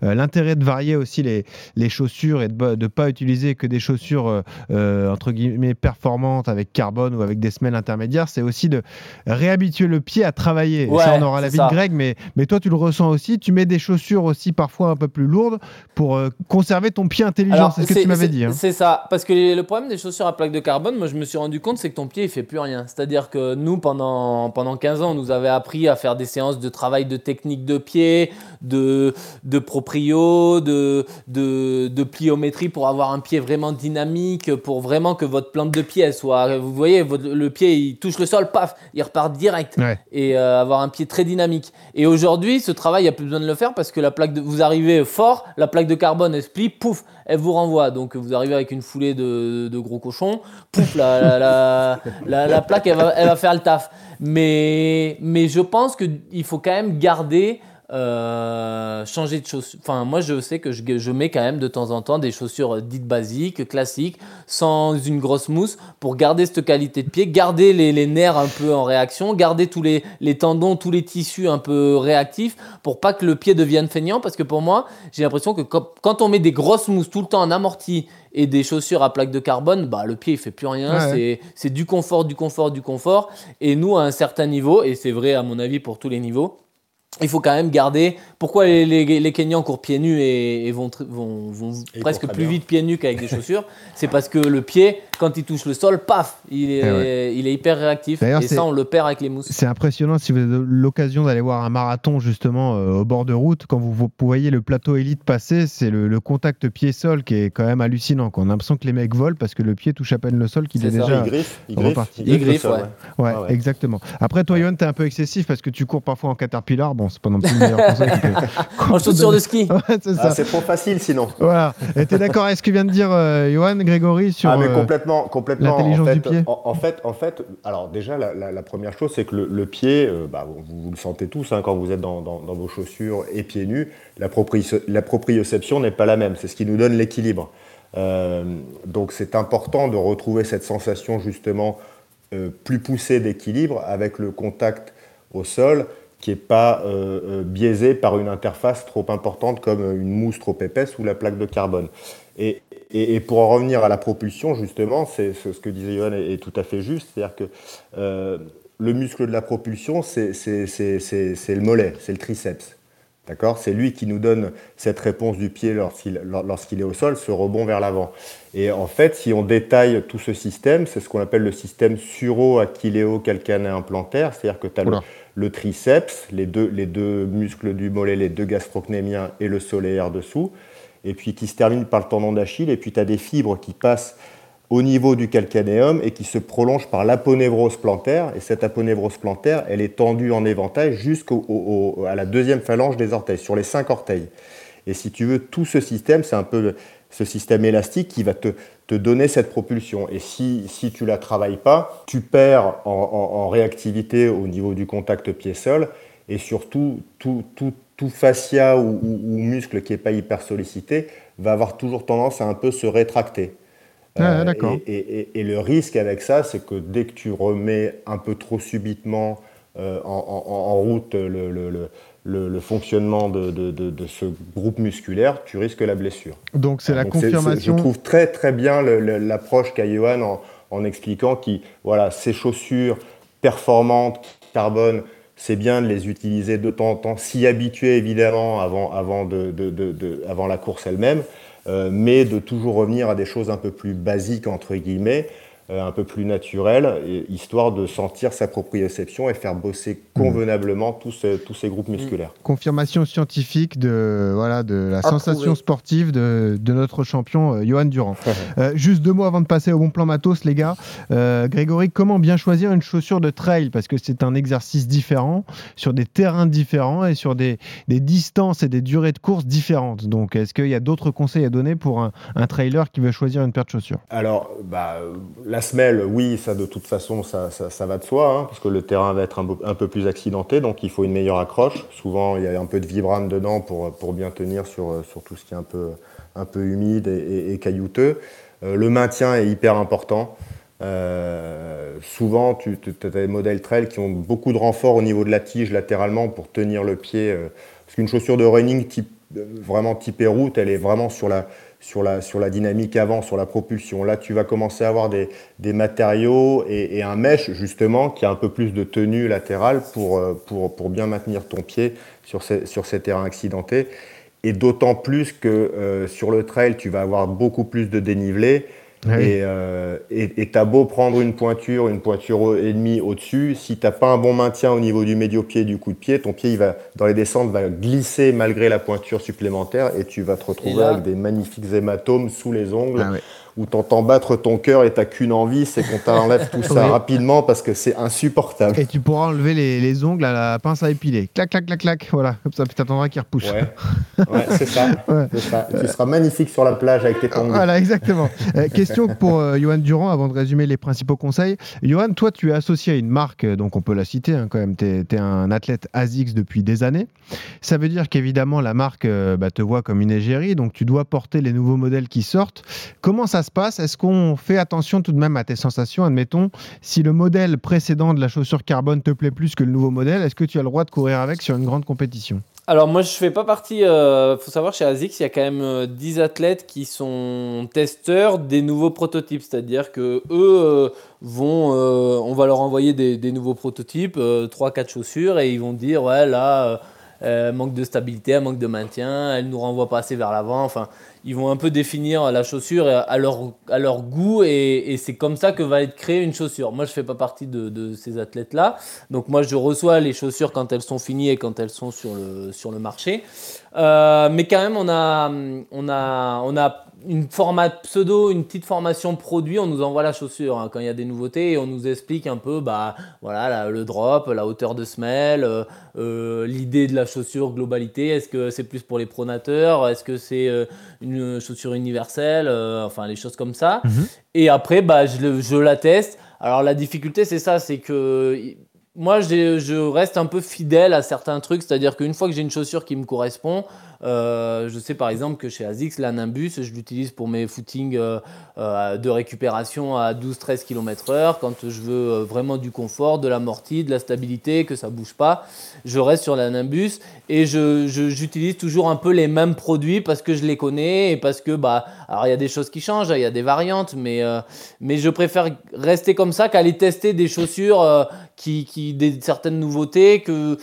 S3: l'intérêt de varier aussi les, les chaussures et de, de pas utiliser que des chaussures euh, euh, entre guillemets performantes avec carbone ou avec des semelles intermédiaires, c'est aussi de réhabituer le pied à travailler. ça, on aura la vie de Greg, mais, mais toi, tu le ressens aussi. Tu mets des chaussures aussi parfois un peu plus lourdes pour euh, conserver ton pied intelligent. C'est ce que tu m'avais dit. Hein.
S4: C'est ça. Parce que le problème des chaussures à plaque de carbone, moi, je me suis rendu compte, c'est que ton pied, il fait plus rien. C'est-à-dire que nous, pendant, pendant 15 ans, on nous avait appris à faire des séances de travail de technique de pied, de, de proprio, de, de, de pliométrie pour avoir un pied vraiment dynamique, pour vraiment que votre plante de pied soit. Vous voyez, le pied il touche le sol, paf, il repart direct. Et euh, avoir un pied très dynamique. Et aujourd'hui, ce travail, il n'y a plus besoin de le faire parce que la plaque de, vous arrivez fort, la plaque de carbone, elle se plie, pouf, elle vous renvoie. Donc vous arrivez avec une foulée de, gros cochons, pouf, la, la, la, plaque, elle va, elle va, faire le taf. Mais, mais je pense qu'il faut quand même garder euh, changer de chaussures. Enfin, moi, je sais que je, je, mets quand même de temps en temps des chaussures dites basiques, classiques, sans une grosse mousse, pour garder cette qualité de pied, garder les, les nerfs un peu en réaction, garder tous les, les, tendons, tous les tissus un peu réactifs, pour pas que le pied devienne feignant. Parce que pour moi, j'ai l'impression que quand on met des grosses mousses tout le temps en amorti et des chaussures à plaque de carbone, bah, le pied il fait plus rien. C'est du confort, du confort, du confort. Et nous, à un certain niveau, et c'est vrai à mon avis pour tous les niveaux, il faut quand même garder. Pourquoi les, les, Kenyans courent pieds nus et, vont, vont, presque plus vite pieds nus qu'avec des chaussures C'est parce que le pied, quand il touche le sol, paf, il est, eh il est hyper réactif. Et ça, on le perd avec les mousses.
S3: C'est impressionnant si vous avez l'occasion d'aller voir un marathon justement euh, au bord de route. Quand vous, voyez le plateau élite passer, c'est le, contact pied-sol qui est quand même hallucinant. On a l'impression que les mecs volent parce que le pied touche à peine le sol, qu'il est, déjà
S5: il reparti.
S4: Il griffe, ouais.
S3: Ouais, exactement. Après, toi, Yohan, t'es un peu excessif parce que tu cours parfois en caterpillar c'est pas non plus le meilleur conseil.
S4: en chaussures de ski.
S5: Ah, c'est trop facile sinon.
S3: Voilà. Et tu es d'accord avec ce que vient de dire euh, Johan, Grégory, sur
S5: ah, mais euh, complètement, complètement.
S3: l'intelligence du pied
S5: en, fait, en fait, alors déjà, la, première chose, c'est que le, pied, euh, bah, vous, le sentez tous hein, quand vous êtes dans, vos chaussures et pieds nus, la, la proprioception n'est pas la même. C'est ce qui nous donne l'équilibre. donc c'est important de retrouver cette sensation justement plus poussée d'équilibre avec le contact au sol qui n'est pas euh, euh, biaisé par une interface trop importante comme une mousse trop épaisse ou la plaque de carbone. Et, pour en revenir à la propulsion, justement, c'est ce que disait Johan est, tout à fait juste, c'est-à-dire que euh, le muscle de la propulsion, c'est le mollet, c'est le triceps. D'accord? C'est lui qui nous donne cette réponse du pied lorsqu'il est au sol, ce rebond vers l'avant. Et en fait, si on détaille tout ce système, c'est ce qu'on appelle le système suro-achilléo-calcanéen plantaire, c'est-à-dire que tu as le, le, triceps, les deux, les deux muscles du mollet, les deux gastrocnémiens et le solaire dessous, et puis qui se termine par le tendon d'Achille, et puis tu as des fibres qui passent au niveau du calcanéum et qui se prolonge par l'aponévrose plantaire. Et cette aponévrose plantaire, elle est tendue en éventail jusqu'à la deuxième phalange des orteils, sur les cinq orteils. Et si tu veux, tout ce système, c'est un peu ce système élastique qui va te, donner cette propulsion. Et si, si tu la travailles pas, tu perds en, réactivité au niveau du contact pied-sol. Et surtout, tout, tout, tout fascia ou, ou muscle qui n'est pas hyper sollicité va avoir toujours tendance à un peu se rétracter.
S3: Euh,
S5: et, le risque avec ça, c'est que dès que tu remets un peu trop subitement euh, en, route le, fonctionnement de, ce groupe musculaire, tu risques la blessure.
S3: Donc c'est la confirmation.
S5: je trouve très très bien l'approche qu'a Johan en, expliquant que voilà, ces chaussures performantes, carbone, c'est bien de les utiliser de temps en temps, s'y habituer évidemment avant, avant, avant la course elle-même. Euh, mais de toujours revenir à des choses un peu plus basiques, entre guillemets, un peu plus naturel, histoire de sentir sa proprioception et faire bosser mmh. convenablement tous, ces, tous ces groupes musculaires.
S3: Mmh. Confirmation scientifique de, voilà, de la sensation sportive de, de, notre champion euh, Johan Durand. euh, juste deux mots avant de passer au bon plan matos, les gars. Euh, Grégory, comment bien choisir une chaussure de trail? Parce que c'est un exercice différent, sur des terrains différents et sur des, des, distances et des durées de course différentes. Donc, est-ce qu'il y a d'autres conseils à donner pour un, un, trailer qui veut choisir une paire de chaussures?
S5: Alors, bah, la semelle, oui, ça de toute façon, ça, va de soi, hein, parce que le terrain va être un, peu plus accidenté, donc il faut une meilleure accroche. Souvent, il y a un peu de vibrame dedans pour, bien tenir sur, sur tout ce qui est un peu, humide et, caillouteux. Euh, le maintien est hyper important. Euh, souvent, tu as des modèles trail qui ont beaucoup de renfort au niveau de la tige latéralement pour tenir le pied. Euh, parce qu'une chaussure de running type, vraiment typée route, elle est vraiment sur la, sur la, sur la dynamique avant, sur la propulsion. Là, tu vas commencer à avoir des, des matériaux et, un mesh, justement, qui a un peu plus de tenue latérale pour, euh, pour, pour bien maintenir ton pied sur ces, sur ces terrains accidentés. Et d'autant plus que euh, sur le trail, tu vas avoir beaucoup plus de dénivelé. Ah euh, et tu as beau prendre une pointure, une pointure et demie au-dessus, si tu n'as pas un bon maintien au niveau du médio-pied, du coup de pied, ton pied, il va, dans les descentes, va glisser malgré la pointure supplémentaire et tu vas te retrouver avec des magnifiques hématomes sous les ongles. Ah où t'entends battre ton cœur et t'as qu'une envie, c'est qu'on t'enlève tout ça rapidement parce que c'est insupportable.
S3: Et tu pourras enlever les, ongles à la pince à épiler. Clac, clac, clac, clac. Voilà, comme ça, puis t'attendras qu'ils repoussent.
S5: Ouais, c'est ça. Tu seras magnifique sur la plage avec tes ongles.
S3: Voilà, exactement. Euh, question pour euh, Johan Durand avant de résumer les principaux conseils. Johan, toi, tu es associé à une marque, euh, donc on peut la citer hein, quand même. Tu es, un athlète ASICS depuis des années. Ça veut dire qu'évidemment, la marque bah, te voit comme une égérie, donc tu dois porter les nouveaux modèles qui sortent. Comment ça se passe Est-ce qu'on fait attention tout de même à tes sensations Admettons, si le modèle précédent de la chaussure carbone te plaît plus que le nouveau modèle, est-ce que tu as le droit de courir avec sur une grande compétition?
S4: Alors moi je fais pas partie, il euh, faut savoir chez ASICS il y a quand même 10 euh, athlètes qui sont testeurs des nouveaux prototypes, c'est-à-dire que eux euh, vont, on va leur envoyer des, des nouveaux prototypes, 3-4 chaussures et ils vont dire ouais là manque de stabilité, manque de maintien, elle nous renvoie pas assez vers l'avant, enfin ils vont un peu définir la chaussure à leur, goût et, c'est comme ça que va être créée une chaussure. Moi, je ne fais pas partie de, ces athlètes-là. Donc, moi, je reçois les chaussures quand elles sont finies et quand elles sont sur le, sur le marché. Euh, mais quand même, on a, on a une format pseudo, une petite formation produit, on nous envoie la chaussure hein, quand il y a des nouveautés et on nous explique un peu bah, voilà, le drop, la hauteur de semelle, euh, euh, l'idée de la chaussure, globalité. Est-ce que c'est plus pour les pronateurs Est-ce que c'est euh, une chaussure universelle Enfin, les choses comme ça. Mhm. Et après, bah, je, je la teste. Alors la difficulté, c'est ça, c'est que moi, je reste un peu fidèle à certains trucs, c'est-à-dire qu'une fois que j'ai une chaussure qui me correspond, euh, je sais par exemple que chez ASICS, la Nimbus, je l'utilise pour mes footings euh, euh, de récupération à 12-13 km/h. Quand je veux vraiment du confort, de l'amorti, de la stabilité, que ça bouge pas, je reste sur la Nimbus et j'utilise toujours un peu les mêmes produits parce que je les connais et parce que, bah, alors il y a des choses qui changent, il y a des variantes, mais, mais je préfère rester comme ça qu'aller tester des chaussures qui qui, des, certaines nouveautés que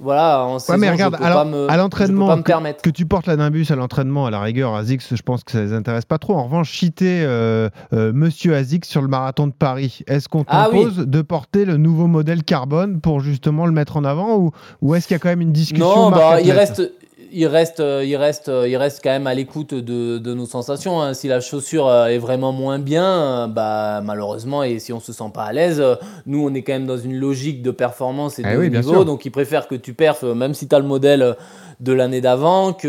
S4: voilà, en saison,
S3: mais regarde,
S4: je peux
S3: alors,
S4: pas me,
S3: à l'entraînement,
S4: pas me permettre.
S3: Que tu portes la Nimbus à l'entraînement, à la rigueur, Azix, je pense que ça les intéresse pas trop. En revanche, citer euh, euh, Monsieur Azix sur le marathon de Paris, est-ce qu'on
S4: Ah oui.
S3: t'impose de porter le nouveau modèle carbone pour justement le mettre en avant ou, ou est-ce qu'il y a quand même une discussion
S4: Non, bah, il reste, il reste, euh, il reste, euh, il reste quand même à l'écoute de, de nos sensations. hein. Si la chaussure euh, est vraiment moins bien, bah malheureusement, et si on se sent pas à l'aise, nous on est quand même dans une logique de performance et de
S3: oui, bien
S4: niveau,
S3: sûr.
S4: donc ils préfèrent que tu perfes, même si tu as le modèle de l'année d'avant, que,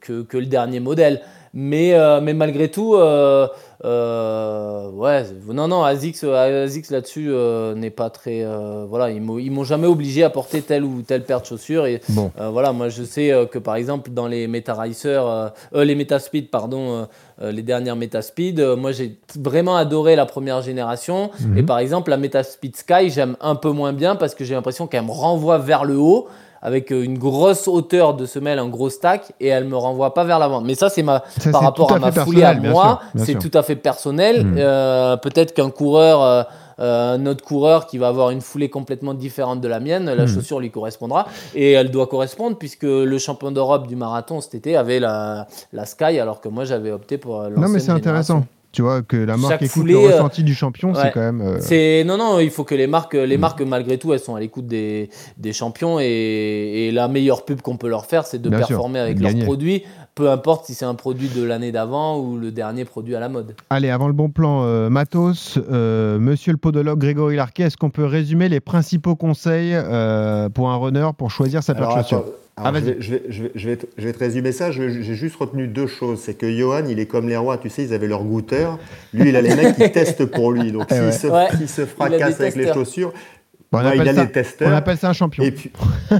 S4: que que le dernier modèle. Mais, euh, mais malgré tout, euh, euh, ouais, non, non, Azix, Azix là-dessus euh, n'est pas très. euh, voilà, ils m'ont jamais obligé à porter telle ou telle paire de chaussures. Et
S3: Bon.
S4: euh, voilà, moi je sais euh, que par exemple dans les Meta Racer, euh, euh, les Metaspeed, pardon, euh, euh, les dernières Metaspeed, euh, moi j'ai vraiment adoré la première génération.
S3: Mhm.
S4: Et par exemple la Metaspeed Sky, j'aime un peu moins bien parce que j'ai l'impression qu'elle me renvoie vers le haut avec euh, une grosse hauteur de semelle, un gros stack, et elle me renvoie pas vers l'avant. Mais ça, c'est ma
S3: Ça,
S4: par rapport à,
S3: à
S4: ma foulée à moi, c'est tout à fait personnel.
S3: Mhm.
S4: Euh, Peut-être qu'un coureur, euh, euh, un autre coureur qui va avoir une foulée complètement différente de la mienne, la
S3: Mhm.
S4: chaussure lui correspondra. Et elle doit correspondre puisque le champion d'Europe du marathon cet été avait la, la Sky, alors que moi j'avais opté pour
S3: Non, mais c'est intéressant. Tu vois, que la marque écoute
S4: foulée,
S3: le
S4: euh,
S3: ressenti du champion, c'est quand même. euh,
S4: C'est non non, il faut que les marques, les
S3: Mm.
S4: marques malgré tout, elles sont à l'écoute des, des champions et, et la meilleure pub qu'on peut leur faire, c'est de
S3: Bien sûr,
S4: performer avec leurs produits, peu importe si c'est un produit de l'année d'avant ou le dernier produit à la mode.
S3: Allez, avant le bon plan, euh, Matos, euh, monsieur le podologue Grégory Larquet, est-ce qu'on peut résumer les principaux conseils euh, pour un runner pour choisir sa paire de chaussures Ah,
S5: je,
S3: vas-y.
S5: vais, je, vais, je, vais, je vais te, je vais te résumer ça. J'ai juste retenu deux choses. C'est que Johan, il est comme les rois. Tu sais, ils avaient leur goûteur. Lui, il a les mecs qui testent pour lui. Donc,
S3: Eh
S5: s'il
S3: ouais.
S5: se,
S4: Ouais.
S5: se fracasse avec les chaussures,
S3: Bon, on,
S5: ouais, il
S3: appelle
S5: a
S3: ça,
S5: les testeurs.
S3: on appelle ça un champion.
S5: Et puis, ouais,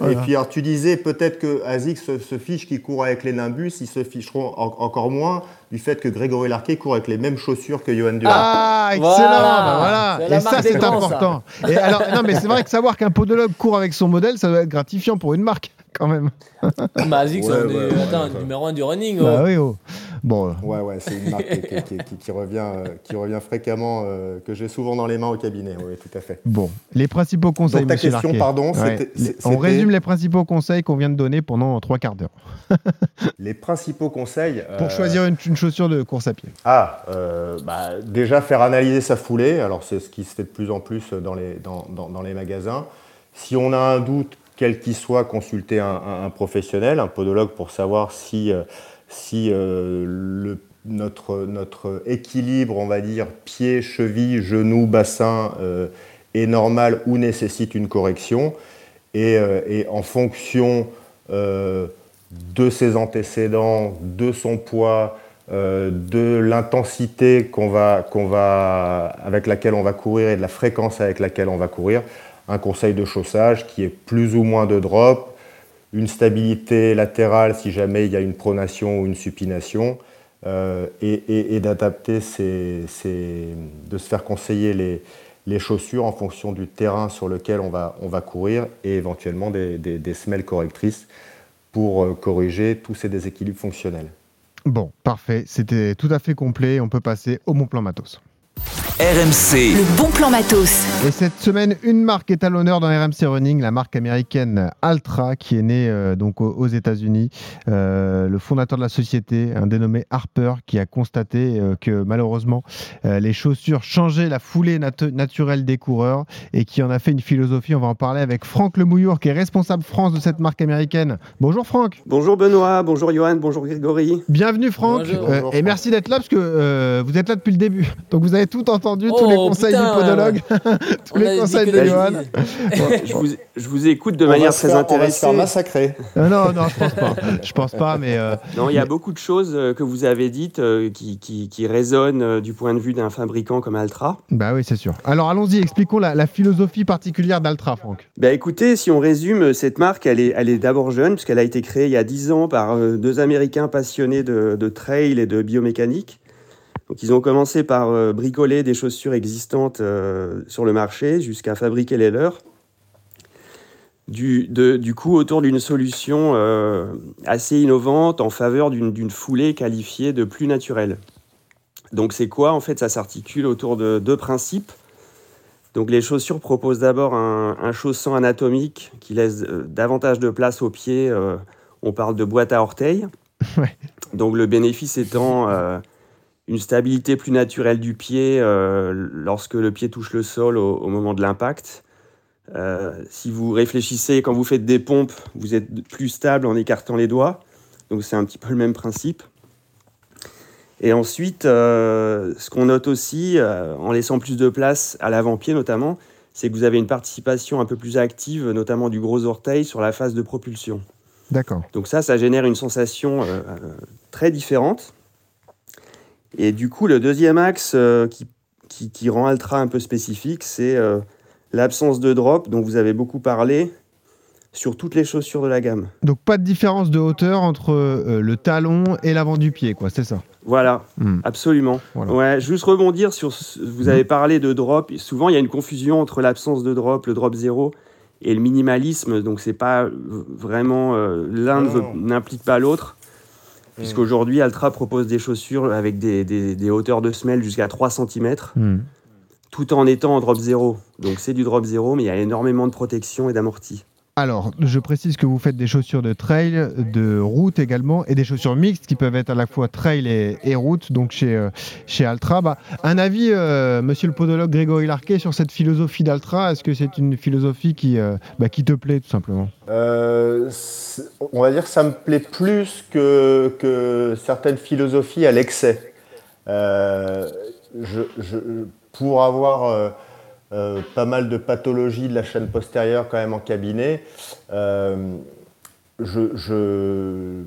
S3: Voilà.
S5: et puis alors, tu disais peut-être que Azix se, se fiche qui court avec les Nimbus, ils se ficheront en- encore moins du fait que Grégory Larquet court avec les mêmes chaussures que Johan Durand.
S3: Ah, excellent
S4: Voilà.
S3: bah voilà. Et ça, c'est important. Et alors, non, mais c'est vrai que savoir qu'un podologue court avec son modèle, ça doit être gratifiant pour une marque, quand même.
S4: Bah, Azix,
S5: Ouais,
S4: on est
S5: ouais, ouais,
S4: attends,
S5: ouais.
S4: numéro un du running.
S3: Bah
S4: oh.
S3: oui, oh. Bon,
S5: Ouais, ouais, c'est une marque qui, qui- qui- qui revient, euh, qui revient fréquemment, euh, que j'ai souvent dans les mains au cabinet. Oui, tout à fait.
S3: bon. Les principaux conseils,
S5: Donc ta question,
S3: Larquet.
S5: pardon,
S3: Ouais.
S5: c'était-
S3: Les-
S5: c'était-
S3: On résume les principaux conseils qu'on vient de donner pendant trois quarts d'heure
S5: Les principaux conseils.
S3: pour
S5: euh,
S3: choisir une, une chaussure de course à pied.
S5: Ah, euh, bah, déjà faire analyser sa foulée. Alors c'est ce qui se fait de plus en plus dans les, dans, dans- dans les magasins. Si on a un doute, quel qu'il soit, consulter un, professionnel, un podologue, pour savoir si, euh, si euh, notre, notre équilibre, on va dire, pied, cheville, genou, bassin, euh, est normal ou nécessite une correction. Et, et en fonction de ses antécédents, de son poids, de l'intensité qu'on va, qu'on va, avec laquelle on va courir et de la fréquence avec laquelle on va courir, un conseil de chaussage qui est plus ou moins de drop, une stabilité latérale si jamais il y a une pronation ou une supination, euh, et, et- et d'adapter de se faire conseiller les, chaussures en fonction du terrain sur lequel on va, courir et éventuellement des semelles correctrices pour euh, corriger tous ces déséquilibres fonctionnels.
S3: Bon, parfait. C'était tout à fait complet. On peut passer au bon plan matos.
S1: RMC,
S6: Le bon plan matos.
S3: Et cette semaine, une marque est à l'honneur dans RMC Running, la marque américaine Altra, qui est née euh, donc aux, États-Unis. Euh, le fondateur de la société, un dénommé Harper, qui a constaté euh, que malheureusement euh, les chaussures changeaient la foulée natu- naturelle des coureurs et qui en a fait une philosophie. On va en parler avec Franck Lemouillour, qui est responsable France de cette marque américaine. Bonjour Franck.
S7: Bonjour Benoît, bonjour Johan, bonjour Grégory.
S3: Bienvenue Franck.
S4: Bonjour.
S3: Euh,
S5: Bonjour,
S3: et
S5: Franck.
S3: merci d'être là parce que euh, vous êtes là depuis le début. Donc vous avez tout entendu, tous
S4: Oh,
S3: les conseils
S4: putain,
S3: du podologue, tous
S4: On
S3: les conseils de Johan.
S7: Je vous, je vous écoute de
S5: On
S7: manière très
S5: faire- On va se faire
S7: intéressée.
S5: massacrer.
S3: Euh, non, non, je pense pas. Je pense pas, mais euh,
S7: Non, il y a beaucoup de choses euh, que vous avez dites euh, qui, qui, qui résonnent euh, du point de vue d'un fabricant comme Altra.
S3: bah oui, c'est sûr. Alors allons-y, expliquons la, la philosophie particulière d'Altra, Franck.
S7: Bah écoutez, si on résume, cette marque, elle est, elle est d'abord jeune, puisqu'elle a été créée il y a 10 ans par euh, deux Américains passionnés de, de trail et de biomécanique. Donc ils ont commencé par euh, bricoler des chaussures existantes euh, sur le marché jusqu'à fabriquer les leurs. Du, de- du coup, autour d'une solution euh, assez innovante en faveur d'une foulée qualifiée de plus naturelle. Donc c'est quoi En fait, ça s'articule autour de deux principes. Donc les chaussures proposent d'abord un, un, chausson anatomique qui laisse davantage de place aux pieds. on parle de boîte à orteils.
S3: Ouais.
S7: Donc le bénéfice étant une stabilité plus naturelle du pied lorsque le pied touche le sol au, au moment de l'impact. Euh, si vous réfléchissez, quand vous faites des pompes, vous êtes plus stable en écartant les doigts. Donc c'est un petit peu le même principe. Et ensuite, euh, ce qu'on note aussi, euh, en laissant plus de place à l'avant-pied notamment, c'est que vous avez une participation un peu plus active, notamment du gros orteil, sur la phase de propulsion.
S3: D'accord.
S7: Donc ça, ça génère une sensation très différente. Et du coup, le deuxième axe qui, qui, qui, rend Altra un peu spécifique, c'est l'absence de drop dont vous avez beaucoup parlé sur toutes les chaussures de la gamme.
S3: Donc pas de différence de hauteur entre euh, le talon et l'avant du pied, quoi, c'est ça?
S7: Voilà, mmh. absolument. Voilà. Ouais, juste rebondir sur, vous avez mmh. parlé de drop, souvent il y a une confusion entre l'absence de drop, le drop zéro, et le minimalisme, donc c'est pas vraiment, euh, l'un n'implique pas l'autre. Puisqu'aujourd'hui, Altra propose des chaussures avec des, des, des hauteurs de semelle jusqu'à 3 cm tout en étant en drop zéro. Donc c'est du drop zéro, mais il y a énormément de protection et d'amorti.
S3: Alors, je précise que vous faites des chaussures de trail, de route également, et des chaussures mixtes qui peuvent être à la fois trail et, route, donc chez, euh, chez Altra. Bah, un avis, euh, monsieur le podologue Grégory Larquet, sur cette philosophie d'Altra Est-ce que c'est une philosophie qui, euh, bah, qui te plaît, tout simplement?
S5: On va dire que ça me plaît plus que, que certaines philosophies à l'excès. Pour avoir euh, pas mal de pathologies de la chaîne postérieure quand même en cabinet, euh, je, je,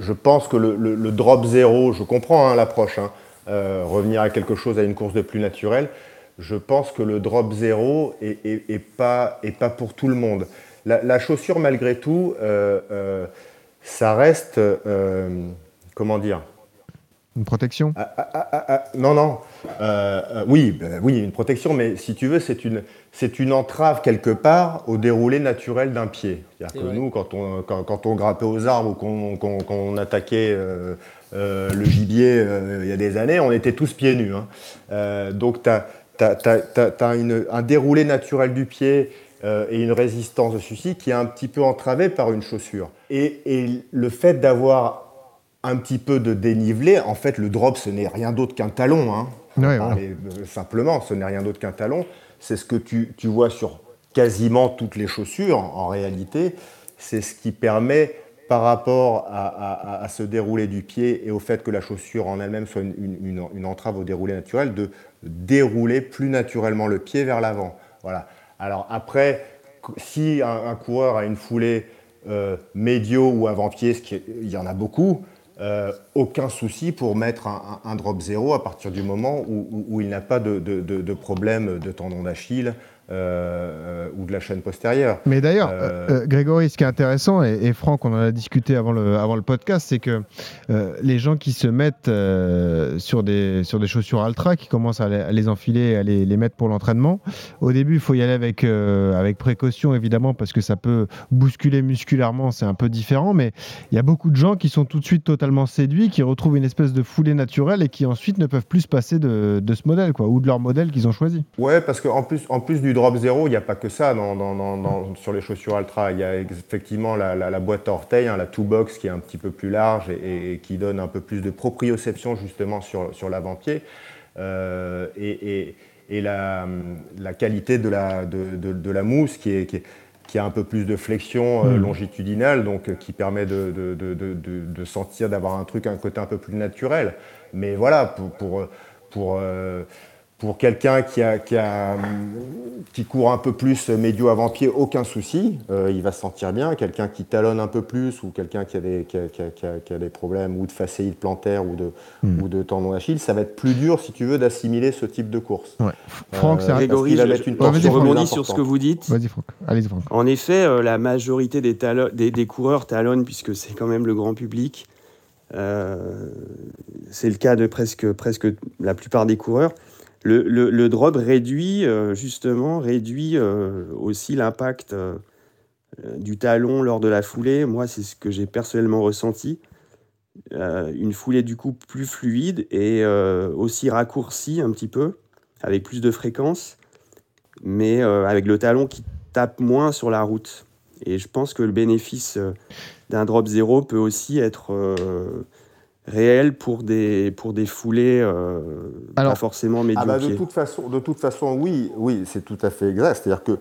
S5: je, pense que le, drop zéro, je comprends hein, l'approche, hein, euh, revenir à quelque chose, à une course de plus naturelle, je pense que le drop zéro est, pas, est pas pour tout le monde. La, chaussure, malgré tout, ça reste, comment dire
S3: Une protection
S5: ah, ah, ah, Non, non. Euh, oui, ben, oui, une protection, mais si tu veux, c'est une, c'est une entrave quelque part au déroulé naturel d'un pied. C'est-à-dire que nous, quand on, quand, quand, on grimpait aux arbres ou qu'on, qu'on, qu'on attaquait euh, euh, le gibier il y a des années, on était tous pieds nus. Hein. donc, tu as, un déroulé naturel du pied et une résistance de celui-ci qui est un petit peu entravée par une chaussure. Et, et le fait d'avoir un petit peu de dénivelé, en fait, le drop, ce n'est rien d'autre qu'un talon. Hein.
S3: Voilà.
S5: Simplement, ce n'est rien d'autre qu'un talon. C'est ce que tu, tu, vois sur quasiment toutes les chaussures, en réalité. C'est ce qui permet, par rapport à, à, à, ce déroulé du pied et au fait que la chaussure en elle-même soit une, une, une, entrave au déroulé naturel, de dérouler plus naturellement le pied vers l'avant. Voilà. Alors après, si un, un, coureur a une foulée euh, médio ou avant-pied, il y en a beaucoup, euh, aucun souci pour mettre un, drop zéro à partir du moment où, il n'a pas de, de, problème de tendon d'Achille euh, ou de la chaîne postérieure.
S3: Mais d'ailleurs, euh, euh, Grégory, ce qui est intéressant, et, et, Franck, on en a discuté avant le, avant le podcast, c'est que euh, les gens qui se mettent sur, des, sur des chaussures Altra, qui commencent à les, à les enfiler, à les, les mettre pour l'entraînement, au début, il faut y aller avec, avec précaution, évidemment, parce que ça peut bousculer musculairement, c'est un peu différent, mais il y a beaucoup de gens qui sont tout de suite totalement séduits, qui retrouvent une espèce de foulée naturelle et qui ensuite ne peuvent plus se passer de, de ce modèle, quoi, ou de leur modèle qu'ils ont choisi.
S5: Ouais, parce qu'en plus, en plus du drop zéro, il n'y a pas que ça dans, dans, dans, sur les chaussures Altra. Il y a effectivement la, la, la boîte à orteils, hein, la two box qui est un petit peu plus large et, et, qui donne un peu plus de proprioception justement sur, sur l'avant-pied. Euh, et, et, et la, la, qualité de la, de, de, de la mousse qui est, qui est qui a un peu plus de flexion euh, mmh. longitudinale, donc euh, qui permet de, de, de, de sentir, d'avoir un truc, un côté un peu plus naturel. Mais voilà, pour, pour, pour euh, pour quelqu'un qui, a, qui, a, qui court un peu plus médio avant-pied, aucun souci, euh, il va se sentir bien. Quelqu'un qui talonne un peu plus ou quelqu'un qui, qui, qui, a des problèmes ou de fasciite plantaire ou de, mm. ou de tendon d'Achille, ça va être plus dur, si tu veux, d'assimiler ce type de course.
S3: Ouais. Franck,
S7: euh, Grégory, je, une ouais, je rebondis sur ce que vous dites.
S3: Vas-y, Franck. Allez, Franck.
S7: En effet, euh, la majorité des, des, des, coureurs talonnent puisque c'est quand même le grand public. Euh, c'est le cas de presque, presque la plupart des coureurs. Le, le, drop réduit euh, justement réduit euh, aussi l'impact euh, du talon lors de la foulée. Moi, c'est ce que j'ai personnellement ressenti. une foulée du coup plus fluide et aussi raccourcie un petit peu, avec plus de fréquence. mais avec le talon qui tape moins sur la route. Et je pense que le bénéfice d'un drop zéro peut aussi être réel pour des, pour des foulées pas forcément médiocres. Ah bah,
S5: de, toute façon, de toute façon, oui, oui c'est tout à fait exact. C'est-à-dire que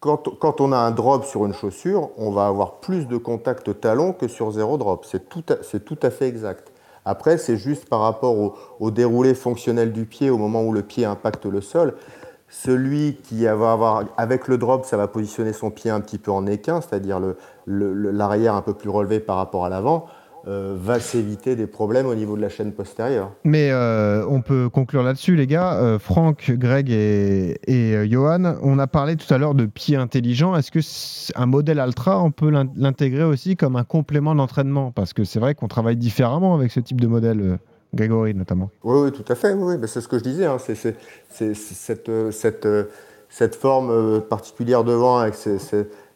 S5: quand, on a un drop sur une chaussure, on va avoir plus de contact talon que sur zéro drop. C'est tout, tout, à fait exact. Après, c'est juste par rapport au, déroulé fonctionnel du pied au moment où le pied impacte le sol. Celui qui va avoir, avec le drop, ça va positionner son pied un petit peu en équin, c'est-à-dire l'arrière un peu plus relevé par rapport à l'avant. Euh, va s'éviter des problèmes au niveau de la chaîne postérieure.
S3: Mais euh, on peut conclure là-dessus, les gars. Euh, Franck, Greg et, Johan, on a parlé tout à l'heure de pied intelligent. Est-ce que un modèle Altra, on peut l'intégrer aussi comme un complément d'entraînement? Parce que c'est vrai qu'on travaille différemment avec ce type de modèle. Grégory notamment.
S5: Oui, oui, tout à fait. Oui, c'est ce que je disais. Hein. C'est cette, cette, cette, forme particulière devant avec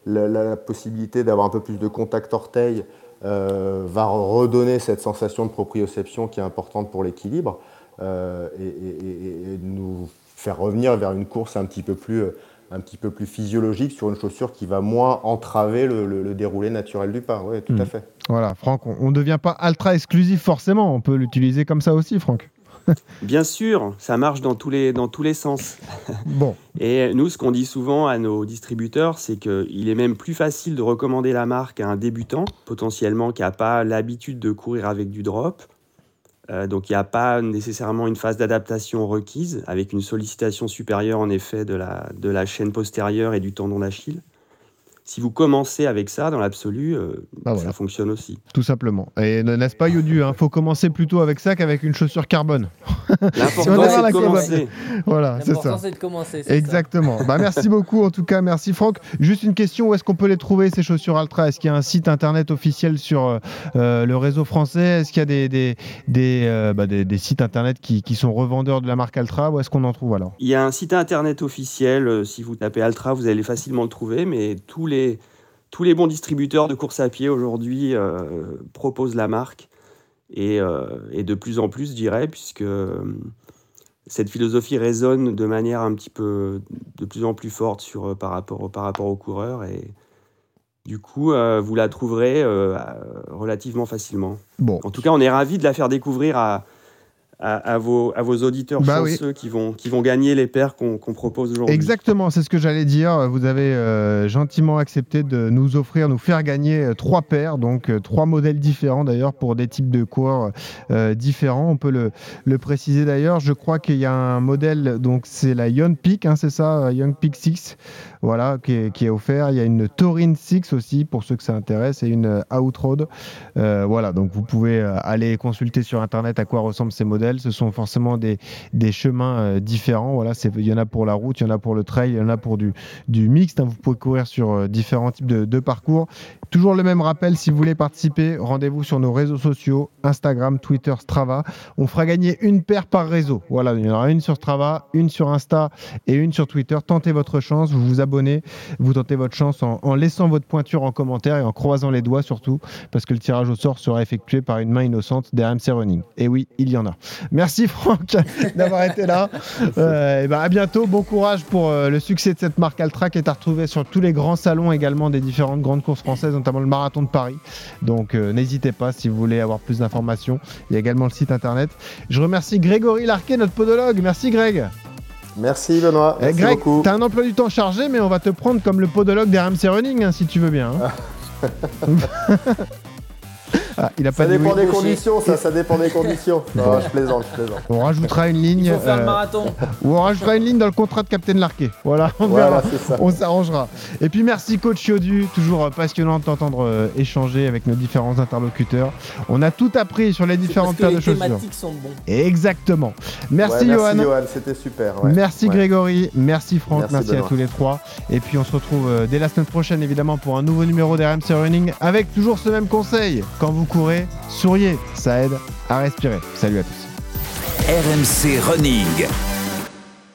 S5: la, la, possibilité d'avoir un peu plus de contact orteil euh, va redonner cette sensation de proprioception qui est importante pour l'équilibre euh, et, nous faire revenir vers une course un petit peu plus un petit peu plus physiologique sur une chaussure qui va moins entraver le, déroulé naturel du pas. Oui, tout à hmm. fait.
S3: Voilà, Franck, on ne devient pas ultra exclusif forcément. On peut l'utiliser comme ça aussi, Franck.
S7: Bien sûr, ça marche dans tous les, dans tous les sens.
S3: Bon.
S7: Et nous, ce qu'on dit souvent à nos distributeurs, c'est qu'il est même plus facile de recommander la marque à un débutant, potentiellement qui n'a pas l'habitude de courir avec du drop. Euh, donc il n'y a pas nécessairement une phase d'adaptation requise, avec une sollicitation supérieure en effet de la, de la chaîne postérieure et du tendon d'Achille si vous commencez avec ça, dans l'absolu, euh, bah ça fonctionne aussi.
S3: Tout simplement. Et n'est-ce pas, Yodu Il hein, faut commencer plutôt avec ça qu'avec une chaussure carbone.
S7: L'important, c'est de commencer.
S3: Voilà, c'est ça.
S4: c'est de commencer.
S3: Exactement. Bah, merci beaucoup, en tout cas. Merci, Franck. Juste une question où est-ce qu'on peut les trouver, ces chaussures Altra? Est-ce qu'il y a un site internet officiel sur euh, euh, le réseau français? Est-ce qu'il y a des, des, des, bah, des, sites internet qui, qui, sont revendeurs de la marque Altra? Où est-ce qu'on en trouve alors?
S7: Il y a un site internet officiel. Si vous tapez Altra, vous allez facilement le trouver, mais tous les tous les bons distributeurs de course à pied aujourd'hui euh, proposent la marque. Euh, et, de plus en plus, je dirais, puisque euh, cette philosophie résonne de manière un petit peu de plus en plus forte sur, par, rapport, par rapport aux coureurs. Et du coup, vous la trouverez relativement facilement.
S3: Bon.
S7: En tout cas, on est ravis de la faire découvrir à, à, vos, à vos auditeurs bah chanceux qui, vont, qui vont gagner les paires qu'on propose aujourd'hui.
S3: Exactement, c'est ce que j'allais dire. Vous avez euh, gentiment accepté de nous offrir, nous faire gagner euh, trois paires, donc euh, trois modèles différents d'ailleurs pour des types de coureurs différents. On peut le, le préciser d'ailleurs. Je crois qu'il y a un modèle, donc c'est la Young Peak, hein, c'est ça, Young Peak 6, voilà, qui est, qui est, offert. Il y a une Torin 6 aussi pour ceux que ça intéresse et une Outroad. voilà, donc vous pouvez aller consulter sur internet à quoi ressemblent ces modèles ce sont forcément des, chemins euh, différents. Voilà, il y en a pour la route, il y en a pour le trail, il y en a pour du, du mixte. Hein. Vous pouvez courir sur euh, différents types de, parcours. Toujours le même rappel, si vous voulez participer, rendez-vous sur nos réseaux sociaux, Instagram, Twitter, Strava. On fera gagner une paire par réseau. Voilà, il y en aura une sur Strava, une sur Insta et une sur Twitter. Tentez votre chance, vous vous abonnez, vous tentez votre chance en, laissant votre pointure en commentaire et en croisant les doigts surtout, parce que le tirage au sort sera effectué par une main innocente d'RMC Running. Et oui, il y en a. Merci Franck d'avoir été là. Euh, et ben à bientôt. Bon courage pour euh, le succès de cette marque Altra qui est à retrouver sur tous les grands salons également des différentes grandes courses françaises, notamment le marathon de Paris. Donc euh, n'hésitez pas si vous voulez avoir plus d'informations. Il y a également le site internet. Je remercie Grégory Larquet, notre podologue. Merci Greg.
S5: Merci Benoît.
S3: Eh, Merci Greg, tu as un emploi du temps chargé, mais on va te prendre comme le podologue des RMC Running hein, si tu veux bien. Hein.
S5: Ah, il a pas ça dépend des conditions, ça, ça dépend des conditions. Non, je plaisante, je plaisante.
S3: On rajoutera une ligne.
S4: Il faire le euh, marathon.
S3: Ou on rajoutera une ligne dans le contrat de Captain Larquet. Voilà, on
S5: voilà, Ça.
S3: On s'arrangera. Et puis merci coach Yodu, toujours passionnant de t'entendre euh, échanger avec nos différents interlocuteurs. On a tout appris sur les différentes paires de chaussures. Les
S4: thématiques sont bons.
S3: Exactement. Merci
S5: ouais,
S3: Johan.
S5: Merci Johan, c'était super.
S3: Merci Grégory, merci Franck, merci, à tous les trois. Et puis on se retrouve euh, dès la semaine prochaine évidemment pour un nouveau numéro d'RMC Running avec toujours ce même conseil. Quand vous courez, souriez, ça aide à respirer. Salut à tous.
S1: RMC Running.